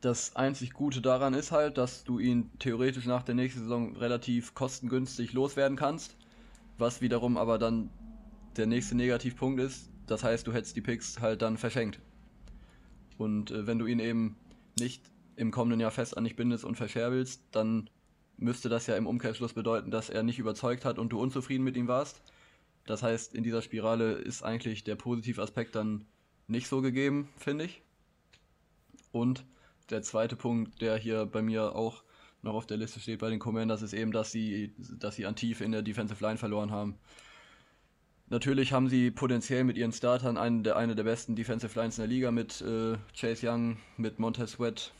das einzig Gute daran ist halt, dass du ihn theoretisch nach der nächsten Saison relativ kostengünstig loswerden kannst, was wiederum aber dann der nächste Negativpunkt ist, das heißt, du hättest die Picks halt dann verschenkt. Und äh, wenn du ihn eben nicht im kommenden Jahr fest an dich bindest und verscherbelst, dann müsste das ja im Umkehrschluss bedeuten, dass er nicht überzeugt hat und du unzufrieden mit ihm warst. Das heißt, in dieser Spirale ist eigentlich der positive Aspekt dann nicht so gegeben, finde ich. Und der zweite Punkt, der hier bei mir auch noch auf der Liste steht bei den Commanders, ist eben, dass sie, dass sie an Tiefe in der Defensive Line verloren haben Natürlich haben sie potenziell mit ihren Startern eine der, eine der besten Defensive Lines in der Liga mit äh, Chase Young, mit Montez Sweat,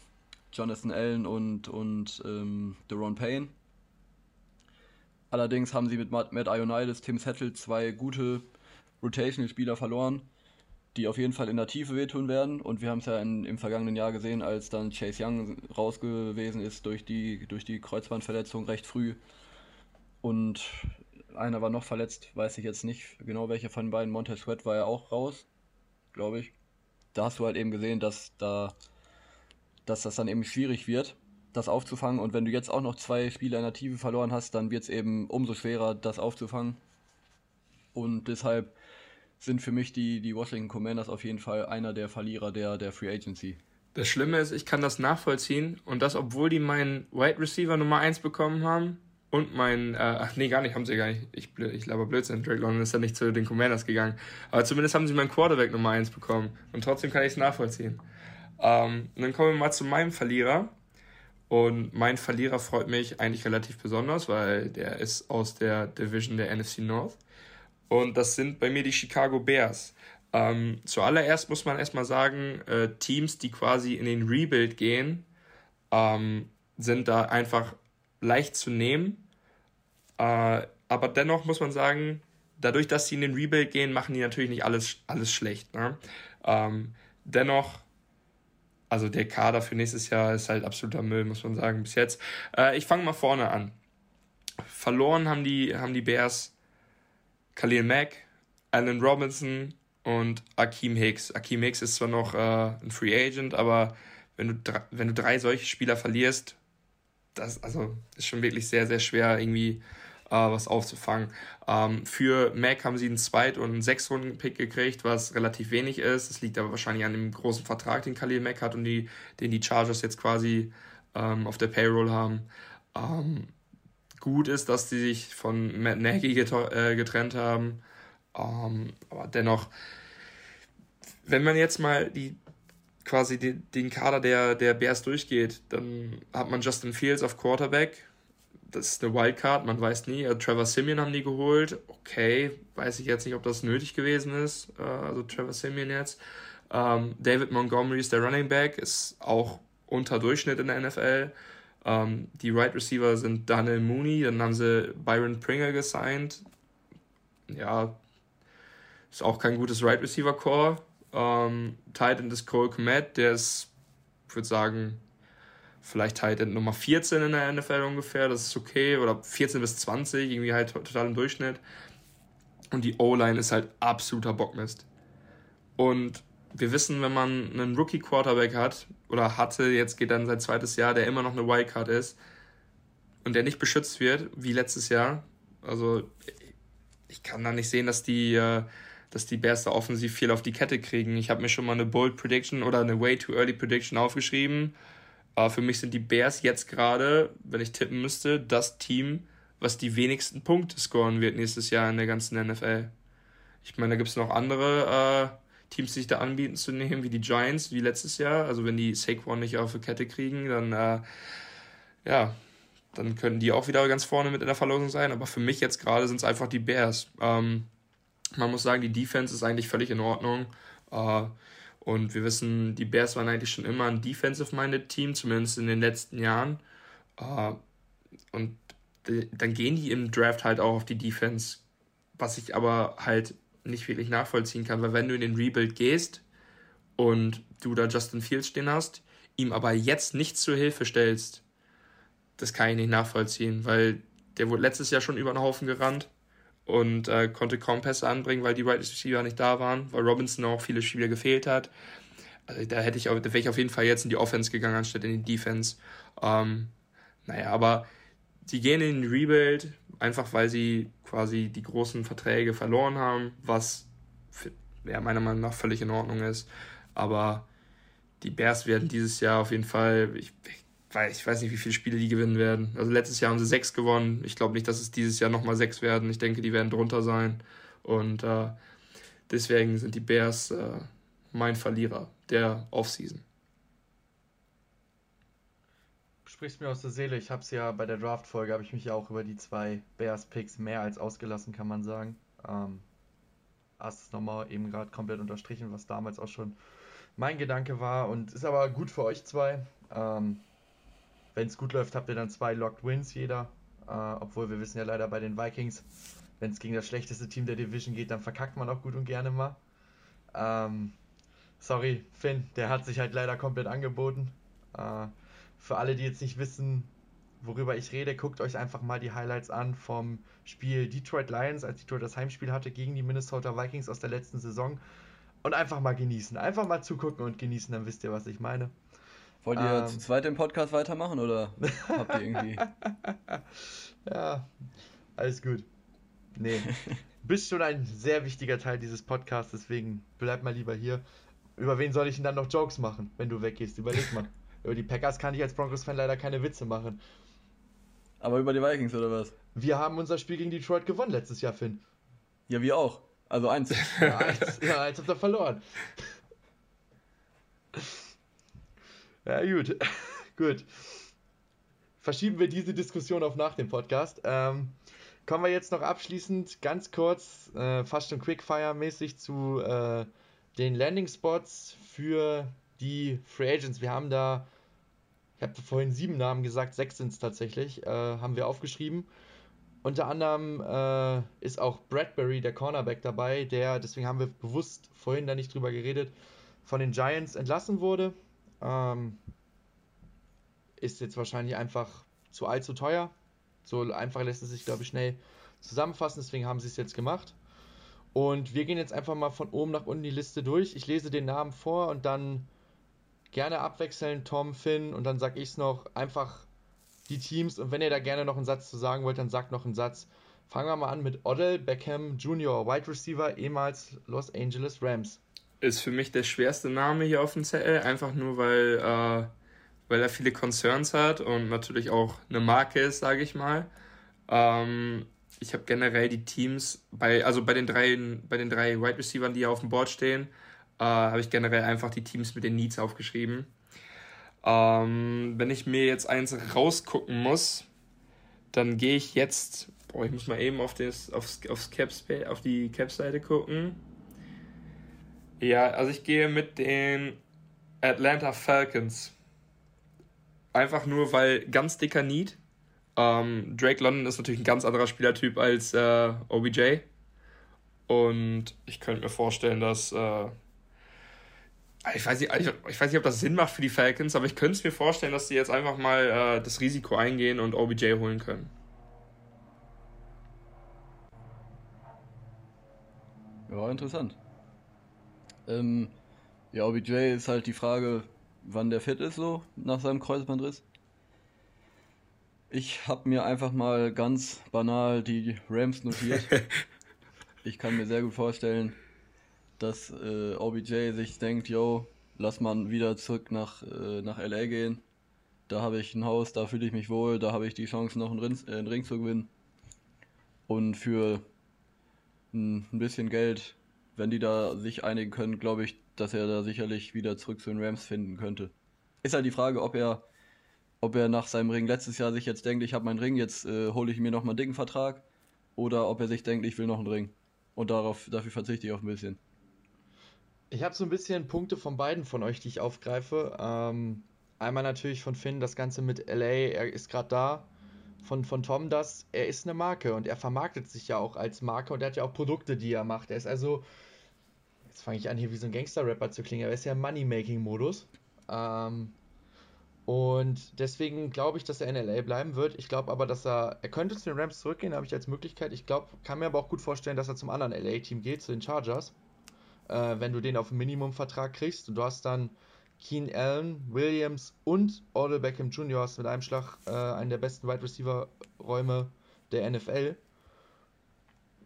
Jonathan Allen und, und ähm, Deron Payne. Allerdings haben sie mit Matt, Matt Ioannidis, Tim Settle zwei gute Rotational-Spieler verloren, die auf jeden Fall in der Tiefe wehtun werden. Und wir haben es ja in, im vergangenen Jahr gesehen, als dann Chase Young raus gewesen ist durch die, durch die Kreuzbandverletzung recht früh. Und einer war noch verletzt, weiß ich jetzt nicht genau welcher von beiden. Montez Sweat war ja auch raus, glaube ich. Da hast du halt eben gesehen, dass da dass das dann eben schwierig wird, das aufzufangen. Und wenn du jetzt auch noch zwei Spieler in der Tiefe verloren hast, dann wird es eben umso schwerer, das aufzufangen. Und deshalb sind für mich die, die Washington Commanders auf jeden Fall einer der Verlierer der, der Free Agency. Das Schlimme ist, ich kann das nachvollziehen und das, obwohl die meinen Wide Receiver Nummer 1 bekommen haben und mein, äh, ach nee, gar nicht, haben sie gar nicht. Ich, ich laber Blödsinn, Drake London ist ja nicht zu den Commanders gegangen. Aber zumindest haben sie meinen Quarterback Nummer 1 bekommen und trotzdem kann ich es nachvollziehen. Ähm, und dann kommen wir mal zu meinem Verlierer. Und mein Verlierer freut mich eigentlich relativ besonders, weil der ist aus der Division der NFC North. Und das sind bei mir die Chicago Bears. Ähm, zuallererst muss man erstmal sagen, äh, Teams, die quasi in den Rebuild gehen, ähm, sind da einfach leicht zu nehmen. Äh, aber dennoch muss man sagen, dadurch, dass sie in den Rebuild gehen, machen die natürlich nicht alles, alles schlecht. Ne? Ähm, dennoch also der Kader für nächstes Jahr ist halt absoluter Müll, muss man sagen, bis jetzt. Äh, ich fange mal vorne an. Verloren haben die, haben die Bears Khalil Mack, Allen Robinson und Akeem Hicks. Akeem Hicks ist zwar noch äh, ein Free Agent, aber wenn du, wenn du drei solche Spieler verlierst, das also ist schon wirklich sehr, sehr schwer, irgendwie äh, was aufzufangen. Ähm, für Mac haben sie einen Zweit- und einen Sechs-Runden-Pick gekriegt, was relativ wenig ist. Das liegt aber wahrscheinlich an dem großen Vertrag, den Khalil Mack hat und die, den die Chargers jetzt quasi ähm, auf der Payroll haben. Ähm, gut ist, dass sie sich von Matt Nagy äh, getrennt haben. Ähm, aber dennoch, wenn man jetzt mal die quasi den, den Kader der, der Bears durchgeht, dann hat man Justin Fields auf Quarterback, das ist eine Wildcard, man weiß nie. Also Trevor Simeon haben die geholt. Okay, weiß ich jetzt nicht, ob das nötig gewesen ist. Äh, also Trevor Simeon jetzt. Ähm, David Montgomery ist der Running Back, ist auch unter Durchschnitt in der NFL. Ähm, die Right Receiver sind Daniel Mooney, dann haben sie Byron Pringer gesigned. Ja, ist auch kein gutes Right Receiver Core. Ähm, Titan ist Cole Komet, der ist, ich würde sagen, vielleicht halt Nummer 14 in der NFL ungefähr, das ist okay, oder 14 bis 20, irgendwie halt total im Durchschnitt. Und die O-Line ist halt absoluter Bockmist. Und wir wissen, wenn man einen Rookie-Quarterback hat, oder hatte, jetzt geht dann sein zweites Jahr, der immer noch eine Wildcard ist, und der nicht beschützt wird, wie letztes Jahr, also ich kann da nicht sehen, dass die, äh, dass die Bears da offensiv viel auf die Kette kriegen. Ich habe mir schon mal eine Bold Prediction oder eine Way Too Early Prediction aufgeschrieben aber für mich sind die Bears jetzt gerade, wenn ich tippen müsste, das Team, was die wenigsten Punkte scoren wird nächstes Jahr in der ganzen NFL. Ich meine, da gibt es noch andere äh, Teams, die sich da anbieten zu nehmen, wie die Giants, wie letztes Jahr. Also wenn die Saquon nicht auf die Kette kriegen, dann äh, ja, dann können die auch wieder ganz vorne mit in der Verlosung sein. Aber für mich jetzt gerade sind es einfach die Bears. Ähm, man muss sagen, die Defense ist eigentlich völlig in Ordnung. Äh, und wir wissen, die Bears waren eigentlich schon immer ein defensive-minded Team, zumindest in den letzten Jahren. Äh, und dann gehen die im Draft halt auch auf die Defense, was ich aber halt nicht wirklich nachvollziehen kann, weil wenn du in den Rebuild gehst und du da Justin Fields stehen hast, ihm aber jetzt nichts zur Hilfe stellst, das kann ich nicht nachvollziehen, weil der wurde letztes Jahr schon über den Haufen gerannt und äh, konnte kaum Pässe anbringen, weil die Right Receiver nicht da waren, weil Robinson auch viele Spiele gefehlt hat. Also da hätte ich, da wäre ich auf jeden Fall jetzt in die Offense gegangen, anstatt in die Defense. Ähm, naja, aber sie gehen in den Rebuild, einfach weil sie quasi die großen Verträge verloren haben, was für, ja, meiner Meinung nach völlig in Ordnung ist. Aber die Bears werden dieses Jahr auf jeden Fall, ich, ich weiß nicht, wie viele Spiele die gewinnen werden. Also letztes Jahr haben sie sechs gewonnen. Ich glaube nicht, dass es dieses Jahr nochmal sechs werden. Ich denke, die werden drunter sein. Und äh, deswegen sind die Bears äh, mein Verlierer der Offseason. Sprichst mir aus der Seele. Ich habe es ja bei der Draft-Folge, habe ich mich ja auch über die zwei Bears-Picks mehr als ausgelassen, kann man sagen. Ähm, hast es nochmal eben gerade komplett unterstrichen, was damals auch schon mein Gedanke war. Und ist aber gut für euch zwei. Ähm, Wenn es gut läuft, habt ihr dann zwei Locked Wins jeder. Äh, obwohl wir wissen ja leider bei den Vikings, wenn es gegen das schlechteste Team der Division geht, dann verkackt man auch gut und gerne mal. Ähm, sorry, Finn, der hat sich halt leider komplett angeboten. Äh, für alle, die jetzt nicht wissen, worüber ich rede, guckt euch einfach mal die Highlights an vom Spiel Detroit Lions, als Detroit das Heimspiel hatte gegen die Minnesota Vikings aus der letzten Saison. Und einfach mal genießen. Einfach mal zugucken und genießen, dann wisst ihr, was ich meine. Wollt ihr ähm, zu zweit im Podcast weitermachen oder habt ihr irgendwie. ja, alles gut. Nee. Bist schon ein sehr wichtiger Teil dieses Podcasts, deswegen bleib mal lieber hier. Über wen soll ich denn dann noch Jokes machen, wenn du weggehst? Überleg mal. Über die Packers kann ich als Broncos-Fan leider keine Witze machen. Aber über die Vikings oder was? Wir haben unser Spiel gegen Detroit gewonnen letztes Jahr, Finn. Ja, wir auch. Also eins. ja, eins, ja, eins habt ihr verloren. Ja, gut. gut. Verschieben wir diese Diskussion auf nach dem Podcast. Ähm, kommen wir jetzt noch abschließend ganz kurz, äh, fast schon Quickfire-mäßig zu äh, den Landing-Spots für die Free Agents. Wir haben da, ich habe vorhin sieben Namen gesagt, sechs sind es tatsächlich, äh, haben wir aufgeschrieben. Unter anderem äh, ist auch Bradbury, der Cornerback, dabei, der, deswegen haben wir bewusst vorhin da nicht drüber geredet, von den Giants entlassen wurde. Ähm, ist jetzt wahrscheinlich einfach zu allzu teuer. So einfach lässt es sich, glaube ich, schnell zusammenfassen, deswegen haben sie es jetzt gemacht. Und wir gehen jetzt einfach mal von oben nach unten die Liste durch. Ich lese den Namen vor und dann gerne abwechseln, Tom, Finn und dann sag ich es noch, einfach die Teams und wenn ihr da gerne noch einen Satz zu sagen wollt, dann sagt noch einen Satz. Fangen wir mal an mit Odell Beckham Jr., Wide Receiver, ehemals Los Angeles Rams. Ist für mich der schwerste Name hier auf dem Zettel, einfach nur weil, äh, weil er viele Concerns hat und natürlich auch eine Marke ist, sage ich mal. Ähm, ich habe generell die Teams bei, also bei den drei, bei den drei Wide Receivers, die hier auf dem Board stehen, äh, habe ich generell einfach die Teams mit den Needs aufgeschrieben. Ähm, wenn ich mir jetzt eins rausgucken muss, dann gehe ich jetzt. Boah, ich muss mal eben auf, das, aufs, aufs Caps, auf die Caps-Seite gucken. Ja, also ich gehe mit den Atlanta Falcons. Einfach nur, weil ganz dicker Need. Ähm, Drake London ist natürlich ein ganz anderer Spielertyp als äh, OBJ. Und ich könnte mir vorstellen, dass äh, ich weiß, nicht, ich weiß nicht, ob das Sinn macht für die Falcons, aber ich könnte es mir vorstellen, dass sie jetzt einfach mal äh, das Risiko eingehen und OBJ holen können. Ja, interessant. Ähm, ja, OBJ ist halt die Frage, wann der fit ist, so nach seinem Kreuzbandriss. Ich habe mir einfach mal ganz banal die Rams notiert. ich kann mir sehr gut vorstellen, dass äh, OBJ sich denkt, yo, lass mal wieder zurück nach, äh, nach LA gehen. Da habe ich ein Haus, da fühle ich mich wohl, da habe ich die Chance, noch einen, Ring, äh, einen Ring zu gewinnen. Und für ein, ein bisschen Geld, wenn die da sich einigen können, glaube ich, dass er da sicherlich wieder zurück zu den Rams finden könnte. Ist halt die Frage, ob er, ob er nach seinem Ring letztes Jahr sich jetzt denkt, ich habe meinen Ring, jetzt äh, hole ich mir noch mal einen dicken Vertrag. Oder ob er sich denkt, ich will noch einen Ring. Und darauf, dafür verzichte ich auch ein bisschen. Ich habe so ein bisschen Punkte von beiden von euch, die ich aufgreife. Ähm, einmal natürlich von Finn, das Ganze mit LA, er ist gerade da. Von, von Tom das, er ist eine Marke und er vermarktet sich ja auch als Marke und er hat ja auch Produkte, die er macht. Er ist also, jetzt fange ich an hier wie so ein Gangster-Rapper zu klingen, er ist ja im Money-Making-Modus. Ähm, und deswegen glaube ich, dass er in LA bleiben wird. Ich glaube aber, dass er, er könnte zu den Rams zurückgehen, habe ich als Möglichkeit. Ich glaube, kann mir aber auch gut vorstellen, dass er zum anderen LA-Team geht, zu den Chargers äh, wenn du den auf Minimumvertrag kriegst und du hast dann Keen Allen, Williams und Odell Beckham Jr. hast mit einem Schlag äh, einen der besten Wide Receiver Räume der NFL.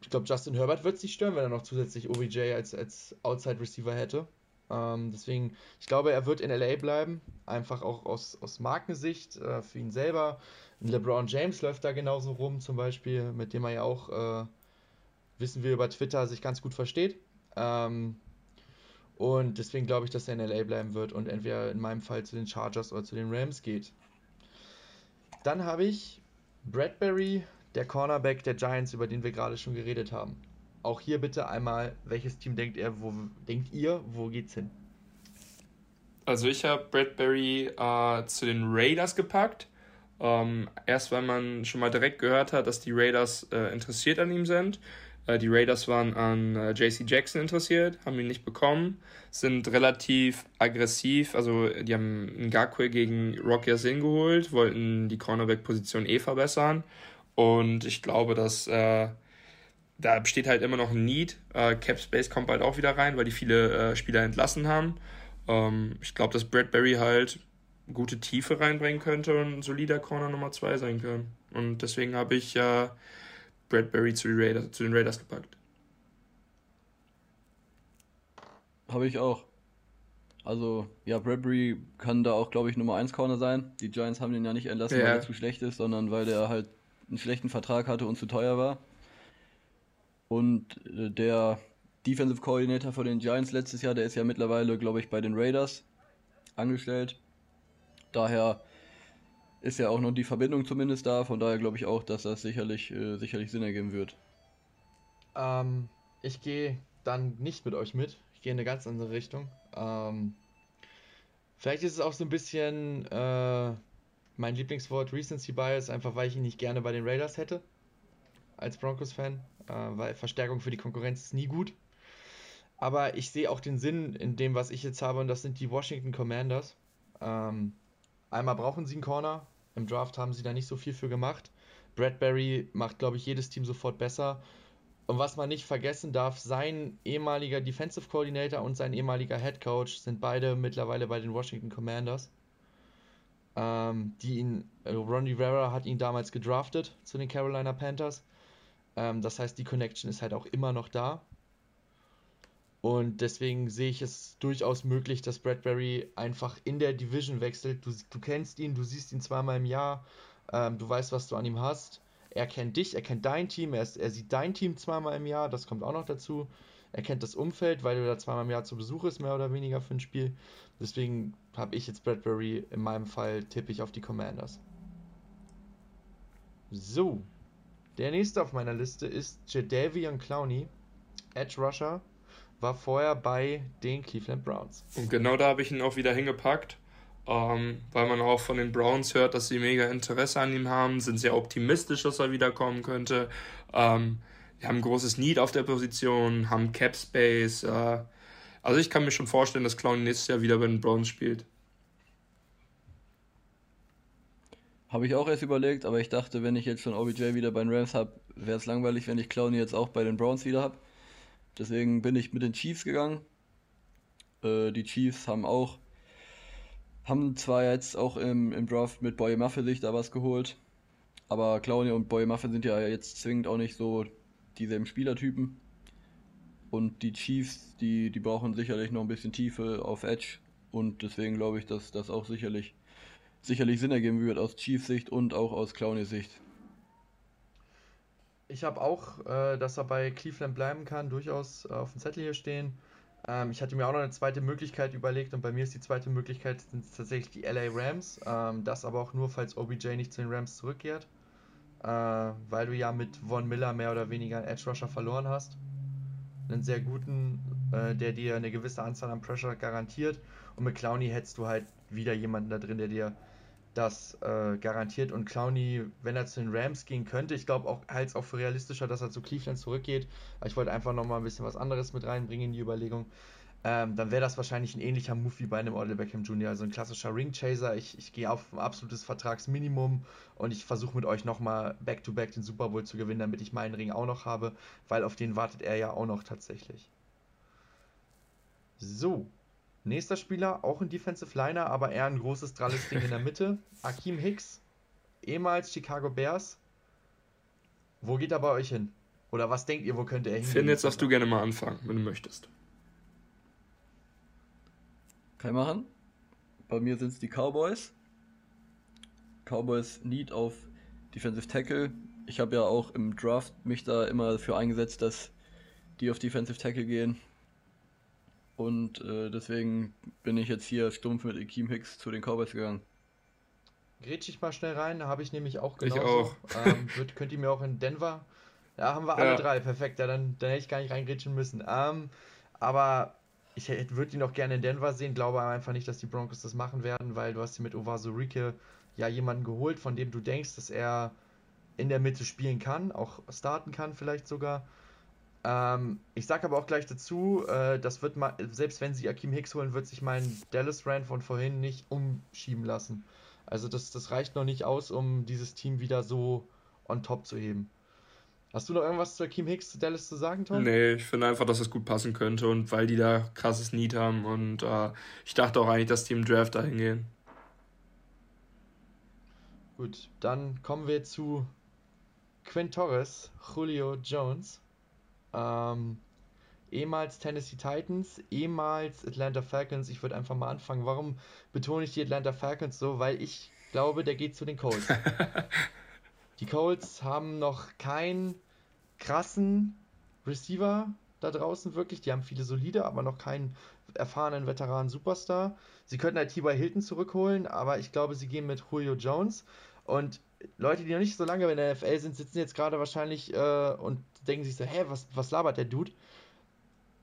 Ich glaube, Justin Herbert wird es nicht stören, wenn er noch zusätzlich OBJ als, als Outside Receiver hätte. Ähm, deswegen, ich glaube, er wird in LA bleiben. Einfach auch aus, aus Markensicht äh, für ihn selber. LeBron James läuft da genauso rum, zum Beispiel, mit dem er ja auch, äh, wissen wir über Twitter, sich ganz gut versteht. Ähm, und deswegen glaube ich, dass er in LA bleiben wird und entweder in meinem Fall zu den Chargers oder zu den Rams geht. Dann habe ich Bradbury, der Cornerback der Giants, über den wir gerade schon geredet haben. auch hier bitte einmal, welches Team denkt ihr, wo denkt ihr, wo geht's hin? Also ich habe Bradbury äh, zu den Raiders gepackt. Ähm, erst weil man schon mal direkt gehört hat, dass die Raiders äh, interessiert an ihm sind. Äh, die Raiders waren an äh, JC Jackson interessiert, haben ihn nicht bekommen, sind relativ aggressiv. Also die haben Ngakwe gegen Rocky Yassin geholt, wollten die Cornerback-Position eh verbessern. Und ich glaube, dass äh, da besteht halt immer noch ein Need. Äh, Cap Space kommt bald auch wieder rein, weil die viele äh, Spieler entlassen haben. Ähm, ich glaube, dass Bradbury halt gute Tiefe reinbringen könnte und ein solider Corner Nummer 2 sein kann. Und deswegen habe ich äh, Bradbury zu, Raiders, zu den Raiders gepackt. Habe ich auch. Also, ja, Bradbury kann da auch, glaube ich, Nummer 1 Corner sein. Die Giants haben den ja nicht entlassen, ja. weil er zu schlecht ist, sondern weil der halt einen schlechten Vertrag hatte und zu teuer war. Und äh, der Defensive Coordinator von den Giants letztes Jahr, der ist ja mittlerweile, glaube ich, bei den Raiders angestellt. Daher ist ja auch noch die Verbindung zumindest da. Von daher glaube ich auch, dass das sicherlich, äh, sicherlich Sinn ergeben wird. Ähm, ich gehe dann nicht mit euch mit. Ich gehe in eine ganz andere Richtung. Ähm, vielleicht ist es auch so ein bisschen äh, mein Lieblingswort Recency Bias, einfach weil ich ihn nicht gerne bei den Raiders hätte. Als Broncos-Fan. Äh, weil Verstärkung für die Konkurrenz ist nie gut. Aber ich sehe auch den Sinn in dem, was ich jetzt habe, und das sind die Washington Commanders. Ähm, einmal brauchen sie einen Corner. Im Draft haben sie da nicht so viel für gemacht. Bradbury macht, glaube ich, jedes Team sofort besser. Und was man nicht vergessen darf, sein ehemaliger Defensive Coordinator und sein ehemaliger Head Coach sind beide mittlerweile bei den Washington Commanders. Ähm, die ihn, äh, Ron Rivera hat ihn damals gedraftet zu den Carolina Panthers. Ähm, das heißt, die Connection ist halt auch immer noch da. Und deswegen sehe ich es durchaus möglich, dass Bradbury einfach in der Division wechselt. Du, du kennst ihn, du siehst ihn zweimal im Jahr, ähm, du weißt, was du an ihm hast. Er kennt dich, er kennt dein Team, er, ist, er sieht dein Team zweimal im Jahr, das kommt auch noch dazu. Er kennt das Umfeld, weil du da zweimal im Jahr zu Besuch ist, mehr oder weniger für ein Spiel. Deswegen habe ich jetzt Bradbury, in meinem Fall tippe ich auf die Commanders. So, der nächste auf meiner Liste ist Jadavion Clowney, Edge Rusher war vorher bei den Cleveland Browns. Und genau da habe ich ihn auch wieder hingepackt, ähm, weil man auch von den Browns hört, dass sie mega Interesse an ihm haben, sind sehr optimistisch, dass er wiederkommen könnte. Ähm, wir haben ein großes Need auf der Position, haben Cap Space. Äh, also ich kann mir schon vorstellen, dass Clown nächstes Jahr wieder bei den Browns spielt. Habe ich auch erst überlegt, aber ich dachte, wenn ich jetzt schon OBJ wieder bei den Rams habe, wäre es langweilig, wenn ich Clown jetzt auch bei den Browns wieder habe. Deswegen bin ich mit den Chiefs gegangen. Äh, die Chiefs haben auch, haben zwar jetzt auch im, im Draft mit Boy Muffin sich da was geholt, aber Clowney und Boy Muffin sind ja jetzt zwingend auch nicht so dieselben Spielertypen. Und die Chiefs, die, die brauchen sicherlich noch ein bisschen Tiefe auf Edge. Und deswegen glaube ich, dass das auch sicherlich, sicherlich Sinn ergeben wird aus Chiefs Sicht und auch aus Clowneys Sicht. Ich habe auch, äh, dass er bei Cleveland bleiben kann, durchaus äh, auf dem Zettel hier stehen. Ähm, ich hatte mir auch noch eine zweite Möglichkeit überlegt und bei mir ist die zweite Möglichkeit tatsächlich die LA Rams. Ähm, das aber auch nur, falls OBJ nicht zu den Rams zurückkehrt. Äh, weil du ja mit Von Miller mehr oder weniger einen Edge Rusher verloren hast. Einen sehr guten, äh, der dir eine gewisse Anzahl an Pressure garantiert. Und mit Clowney hättest du halt wieder jemanden da drin, der dir das äh, garantiert. Und Clowney, wenn er zu den Rams gehen könnte, ich glaube auch, halte es auch für realistischer, dass er zu Cleveland zurückgeht. Ich wollte einfach nochmal ein bisschen was anderes mit reinbringen in die Überlegung. Ähm, dann wäre das wahrscheinlich ein ähnlicher Move wie bei einem Odell Beckham Jr., also ein klassischer Ringchaser. Ich, ich gehe auf ein absolutes Vertragsminimum und ich versuche mit euch nochmal back-to-back den Super Bowl zu gewinnen, damit ich meinen Ring auch noch habe, weil auf den wartet er ja auch noch tatsächlich. So, Nächster Spieler, auch ein Defensive Liner, aber eher ein großes, dralles Ding in der Mitte. Akeem Hicks, ehemals Chicago Bears. Wo geht er bei euch hin? Oder was denkt ihr, wo könnte er hin? Finn, jetzt darfst du gerne mal anfangen, wenn du möchtest. Kann ich machen. Bei mir sind es die Cowboys. Cowboys Need auf Defensive Tackle. Ich habe ja auch im Draft mich da immer dafür eingesetzt, dass die auf Defensive Tackle gehen. Und äh, deswegen bin ich jetzt hier stumpf mit Akeem Hicks zu den Cowboys gegangen. Grätsch ich mal schnell rein, habe ich nämlich auch genauso. Ich auch. Ähm, wird, könnt ihr mir auch in Denver Ja, haben wir alle ja. drei. Perfekt. Ja, dann, dann hätte ich gar nicht reingrätschen müssen. Ähm, aber ich würde ihn auch gerne in Denver sehen. Glaube einfach nicht, dass die Broncos das machen werden, weil du hast hier mit Ovazurike ja jemanden geholt, von dem du denkst, dass er in der Mitte spielen kann, auch starten kann vielleicht sogar. Ähm, ich sage aber auch gleich dazu, äh, das wird mal, selbst wenn sie Akim Hicks holen, wird sich mein Dallas Rand von vorhin nicht umschieben lassen. Also das, das reicht noch nicht aus, um dieses Team wieder so on top zu heben. Hast du noch irgendwas zu Akim Hicks, zu Dallas zu sagen, Tom? Nee, ich finde einfach, dass es gut passen könnte und weil die da krasses Need haben und äh, ich dachte auch eigentlich, dass die im Draft dahin gehen. Gut, dann kommen wir zu Quinn Torres, Julio Jones. Ähm, ehemals Tennessee Titans, ehemals Atlanta Falcons. Ich würde einfach mal anfangen. Warum betone ich die Atlanta Falcons so? Weil ich glaube, der geht zu den Colts. die Colts haben noch keinen krassen Receiver da draußen wirklich. Die haben viele solide, aber noch keinen erfahrenen Veteranen Superstar. Sie könnten halt T.Y. Hilton zurückholen, aber ich glaube, sie gehen mit Julio Jones. Und Leute, die noch nicht so lange in der NFL sind, sitzen jetzt gerade wahrscheinlich äh, und denken sich so, hä, was, was labert der Dude?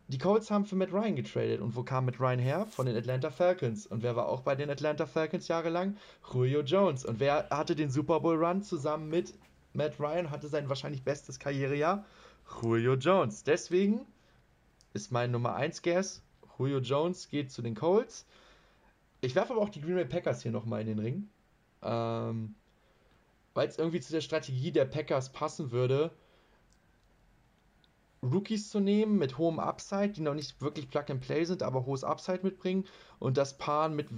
Die Colts haben für Matt Ryan getradet. Und wo kam Matt Ryan her? Von den Atlanta Falcons. Und wer war auch bei den Atlanta Falcons jahrelang? Julio Jones. Und wer hatte den Super Bowl Run zusammen mit Matt Ryan? Hatte sein wahrscheinlich bestes Karrierejahr? Julio Jones. Deswegen ist mein Nummer 1 Guess. Julio Jones geht zu den Colts. Ich werfe aber auch die Green Bay Packers hier nochmal in den Ring. Ähm, weil es irgendwie zu der Strategie der Packers passen würde, Rookies zu nehmen mit hohem Upside, die noch nicht wirklich Plug and Play sind, aber hohes Upside mitbringen und das Paaren mit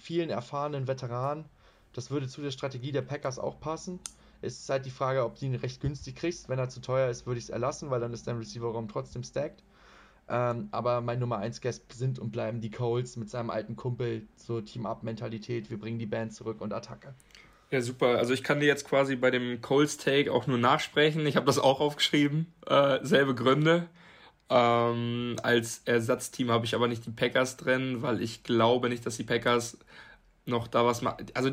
vielen erfahrenen Veteranen. Das würde zu der Strategie der Packers auch passen. Es ist halt die Frage, ob du ihn recht günstig kriegst. Wenn er zu teuer ist, würde ich es erlassen, weil dann ist dein Receiver-Raum trotzdem stacked. Ähm, aber mein Nummer 1 Guest sind und bleiben die Coles mit seinem alten Kumpel, so Team-Up-Mentalität. Wir bringen die Band zurück und Attacke. Ja, super. Also ich kann dir jetzt quasi bei dem Coles Take auch nur nachsprechen. Ich habe das auch aufgeschrieben. Äh, selbe Gründe. Ähm, als Ersatzteam habe ich aber nicht die Packers drin, weil ich glaube nicht, dass die Packers noch da was machen. Also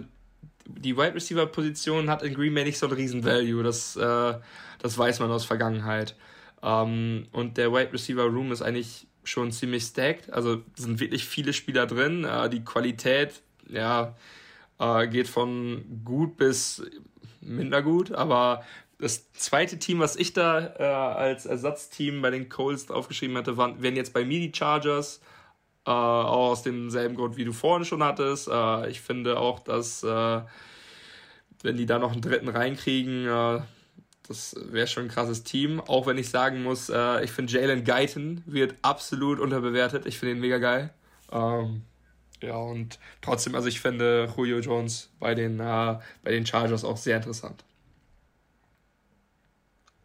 die Wide Receiver Position hat in Green Bay nicht so einen riesen Value. Das, äh, das weiß man aus Vergangenheit. Ähm, und der Wide Receiver Room ist eigentlich schon ziemlich stacked. Also sind wirklich viele Spieler drin. Äh, die Qualität, ja, äh, geht von gut bis minder gut, aber das zweite Team, was ich da äh, als Ersatzteam bei den Coles aufgeschrieben hatte, waren, wären jetzt bei mir die Chargers. Äh, auch aus demselben Grund, wie du vorhin schon hattest. Äh, ich finde auch, dass äh, wenn die da noch einen dritten reinkriegen, äh, das wäre schon ein krasses Team. Auch wenn ich sagen muss, äh, ich finde Jalen Guyton wird absolut unterbewertet. Ich finde ihn mega geil. Ähm, ja, und trotzdem, also ich finde Julio Jones bei den, äh, bei den Chargers auch sehr interessant.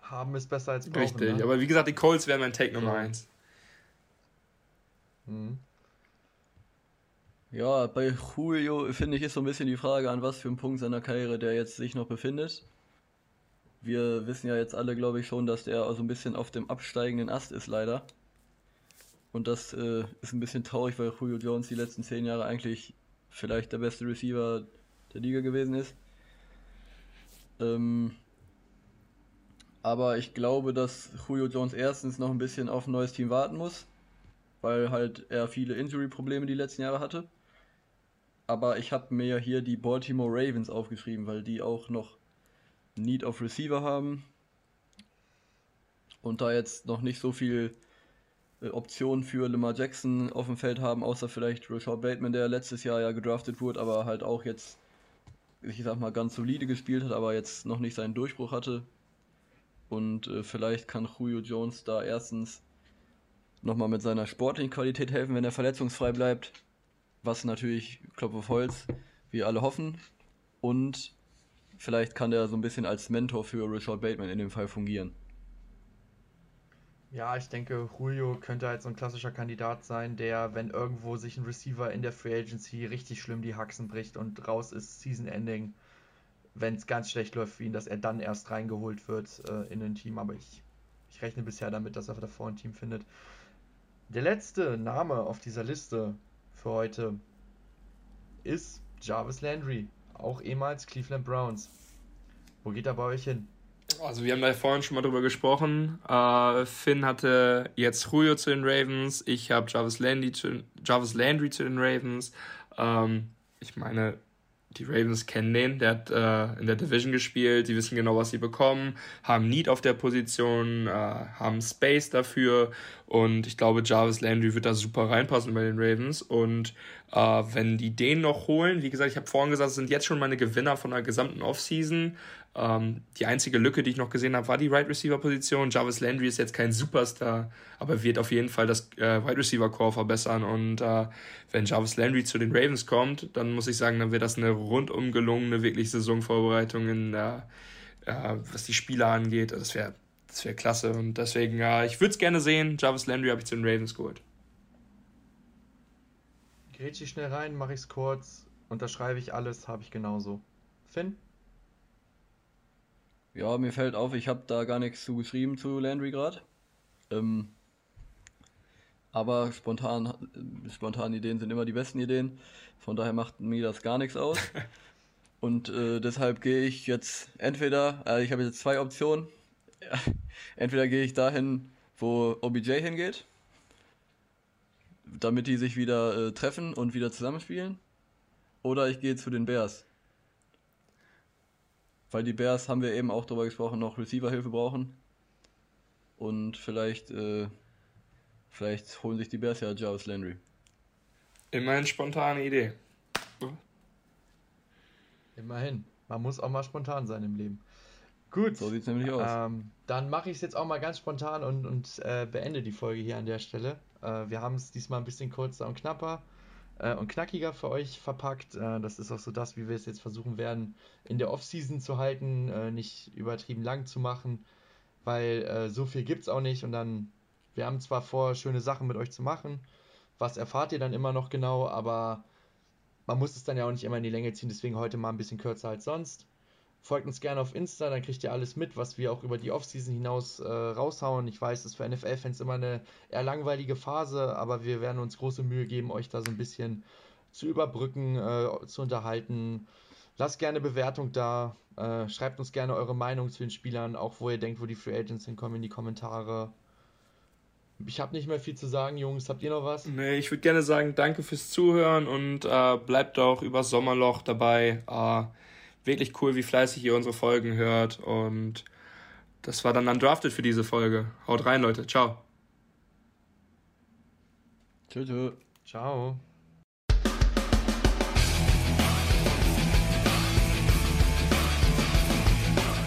Haben ist besser als brauchen, Richtig, ne? aber wie gesagt, die Colts wären mein Take Nummer 1. Mhm. Ja, bei Julio finde ich ist so ein bisschen die Frage, an was für einem Punkt seiner Karriere der jetzt sich noch befindet. Wir wissen ja jetzt alle, glaube ich, schon, dass der so ein bisschen auf dem absteigenden Ast ist, leider. Und das äh, ist ein bisschen traurig, weil Julio Jones die letzten zehn Jahre eigentlich vielleicht der beste Receiver der Liga gewesen ist. Ähm, aber ich glaube, dass Julio Jones erstens noch ein bisschen auf ein neues Team warten muss, weil halt er viele Injury-Probleme die letzten Jahre hatte. Aber ich habe mir ja hier die Baltimore Ravens aufgeschrieben, weil die auch noch Need of Receiver haben und da jetzt noch nicht so viel Optionen für Lamar Jackson auf dem Feld haben, außer vielleicht Rashad Bateman, der letztes Jahr ja gedraftet wurde, aber halt auch jetzt, ich sag mal, ganz solide gespielt hat, aber jetzt noch nicht seinen Durchbruch hatte. Und äh, vielleicht kann Julio Jones da erstens nochmal mit seiner sportlichen Qualität helfen, wenn er verletzungsfrei bleibt. Was natürlich, Klopf auf Holz, wir alle hoffen. Und vielleicht kann der so ein bisschen als Mentor für Rashad Bateman in dem Fall fungieren. Ja, ich denke, Julio könnte halt so ein klassischer Kandidat sein, der, wenn irgendwo sich ein Receiver in der Free Agency richtig schlimm die Haxen bricht und raus ist, Season Ending, wenn es ganz schlecht läuft für ihn, dass er dann erst reingeholt wird äh, in ein Team. Aber ich, ich rechne bisher damit, dass er davor ein Team findet. Der letzte Name auf dieser Liste für heute ist Jarvis Landry, auch ehemals Cleveland Browns. Wo geht er bei euch hin? Also wir haben da vorhin schon mal drüber gesprochen. Äh, Finn hatte jetzt Julio zu den Ravens, ich habe Jarvis Landry zu, Jarvis Landry zu den Ravens. Ähm, ich meine, die Ravens kennen den, der hat äh, in der Division gespielt, sie wissen genau, was sie bekommen, haben Need auf der Position, äh, haben Space dafür. Und ich glaube, Jarvis Landry wird da super reinpassen bei den Ravens. Und äh, wenn die den noch holen, wie gesagt, ich habe vorhin gesagt, sind jetzt schon meine Gewinner von der gesamten Offseason, ähm, die einzige Lücke, die ich noch gesehen habe, war die Right Receiver Position. Jarvis Landry ist jetzt kein Superstar, aber wird auf jeden Fall das äh, Wide Receiver Core verbessern. Und äh, wenn Jarvis Landry zu den Ravens kommt, dann muss ich sagen, dann wird das eine rundum gelungene, wirklich Saisonvorbereitung in äh, was die Spieler angeht. Das wäre das wäre klasse. Und deswegen, ja, ich würde es gerne sehen. Jarvis Landry habe ich zu den Ravens geholt. Grätsche schnell rein, mache ich es kurz, unterschreibe ich alles, habe ich genauso. Finn? Ja, mir fällt auf, ich habe da gar nichts zu geschrieben zu Landry gerade. Ähm, aber spontan, spontane Ideen sind immer die besten Ideen. Von daher macht mir das gar nichts aus. Und äh, deshalb gehe ich jetzt entweder, äh, ich habe jetzt zwei Optionen. entweder gehe ich dahin, wo OBJ hingeht, damit die sich wieder äh, treffen und wieder zusammenspielen. Oder ich gehe zu den Bears. Weil die Bears, haben wir eben auch darüber gesprochen, noch Receiver-Hilfe brauchen. Und vielleicht, äh, vielleicht holen sich die Bears ja Jarvis Landry. Immerhin spontane Idee. Immerhin. Man muss auch mal spontan sein im Leben. Gut. So sieht es nämlich aus. Ähm, dann mache ich es jetzt auch mal ganz spontan und, und äh, beende die Folge hier an der Stelle. Äh, wir haben es diesmal ein bisschen kurzer und knapper äh, und knackiger für euch verpackt. Äh, das ist auch so das, wie wir es jetzt versuchen werden, in der Offseason zu halten, äh, nicht übertrieben lang zu machen, weil äh, so viel gibt es auch nicht und dann, wir haben zwar vor, schöne Sachen mit euch zu machen, was erfahrt ihr dann immer noch genau, aber man muss es dann ja auch nicht immer in die Länge ziehen, deswegen heute mal ein bisschen kürzer als sonst. Folgt uns gerne auf Insta, dann kriegt ihr alles mit, was wir auch über die Offseason hinaus äh, raushauen. Ich weiß, es ist für NFL-Fans immer eine eher langweilige Phase, aber wir werden uns große Mühe geben, euch da so ein bisschen zu überbrücken, äh, zu unterhalten. Lasst gerne Bewertung da. Äh, schreibt uns gerne eure Meinung zu den Spielern, auch wo ihr denkt, wo die Free Agents hinkommen, in die Kommentare. Ich habe nicht mehr viel zu sagen, Jungs. Habt ihr noch was? Nee, ich würde gerne sagen, danke fürs Zuhören und äh, bleibt auch über Sommerloch dabei. Wirklich cool, wie fleißig ihr unsere Folgen hört. Und das war dann Undrafted für diese Folge. Haut rein, Leute. Ciao. Tschüss. Ciao.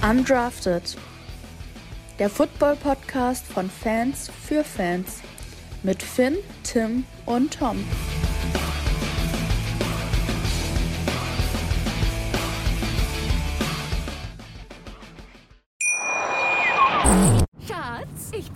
Undrafted. Der Football-Podcast von Fans für Fans. Mit Finn, Tim und Tom.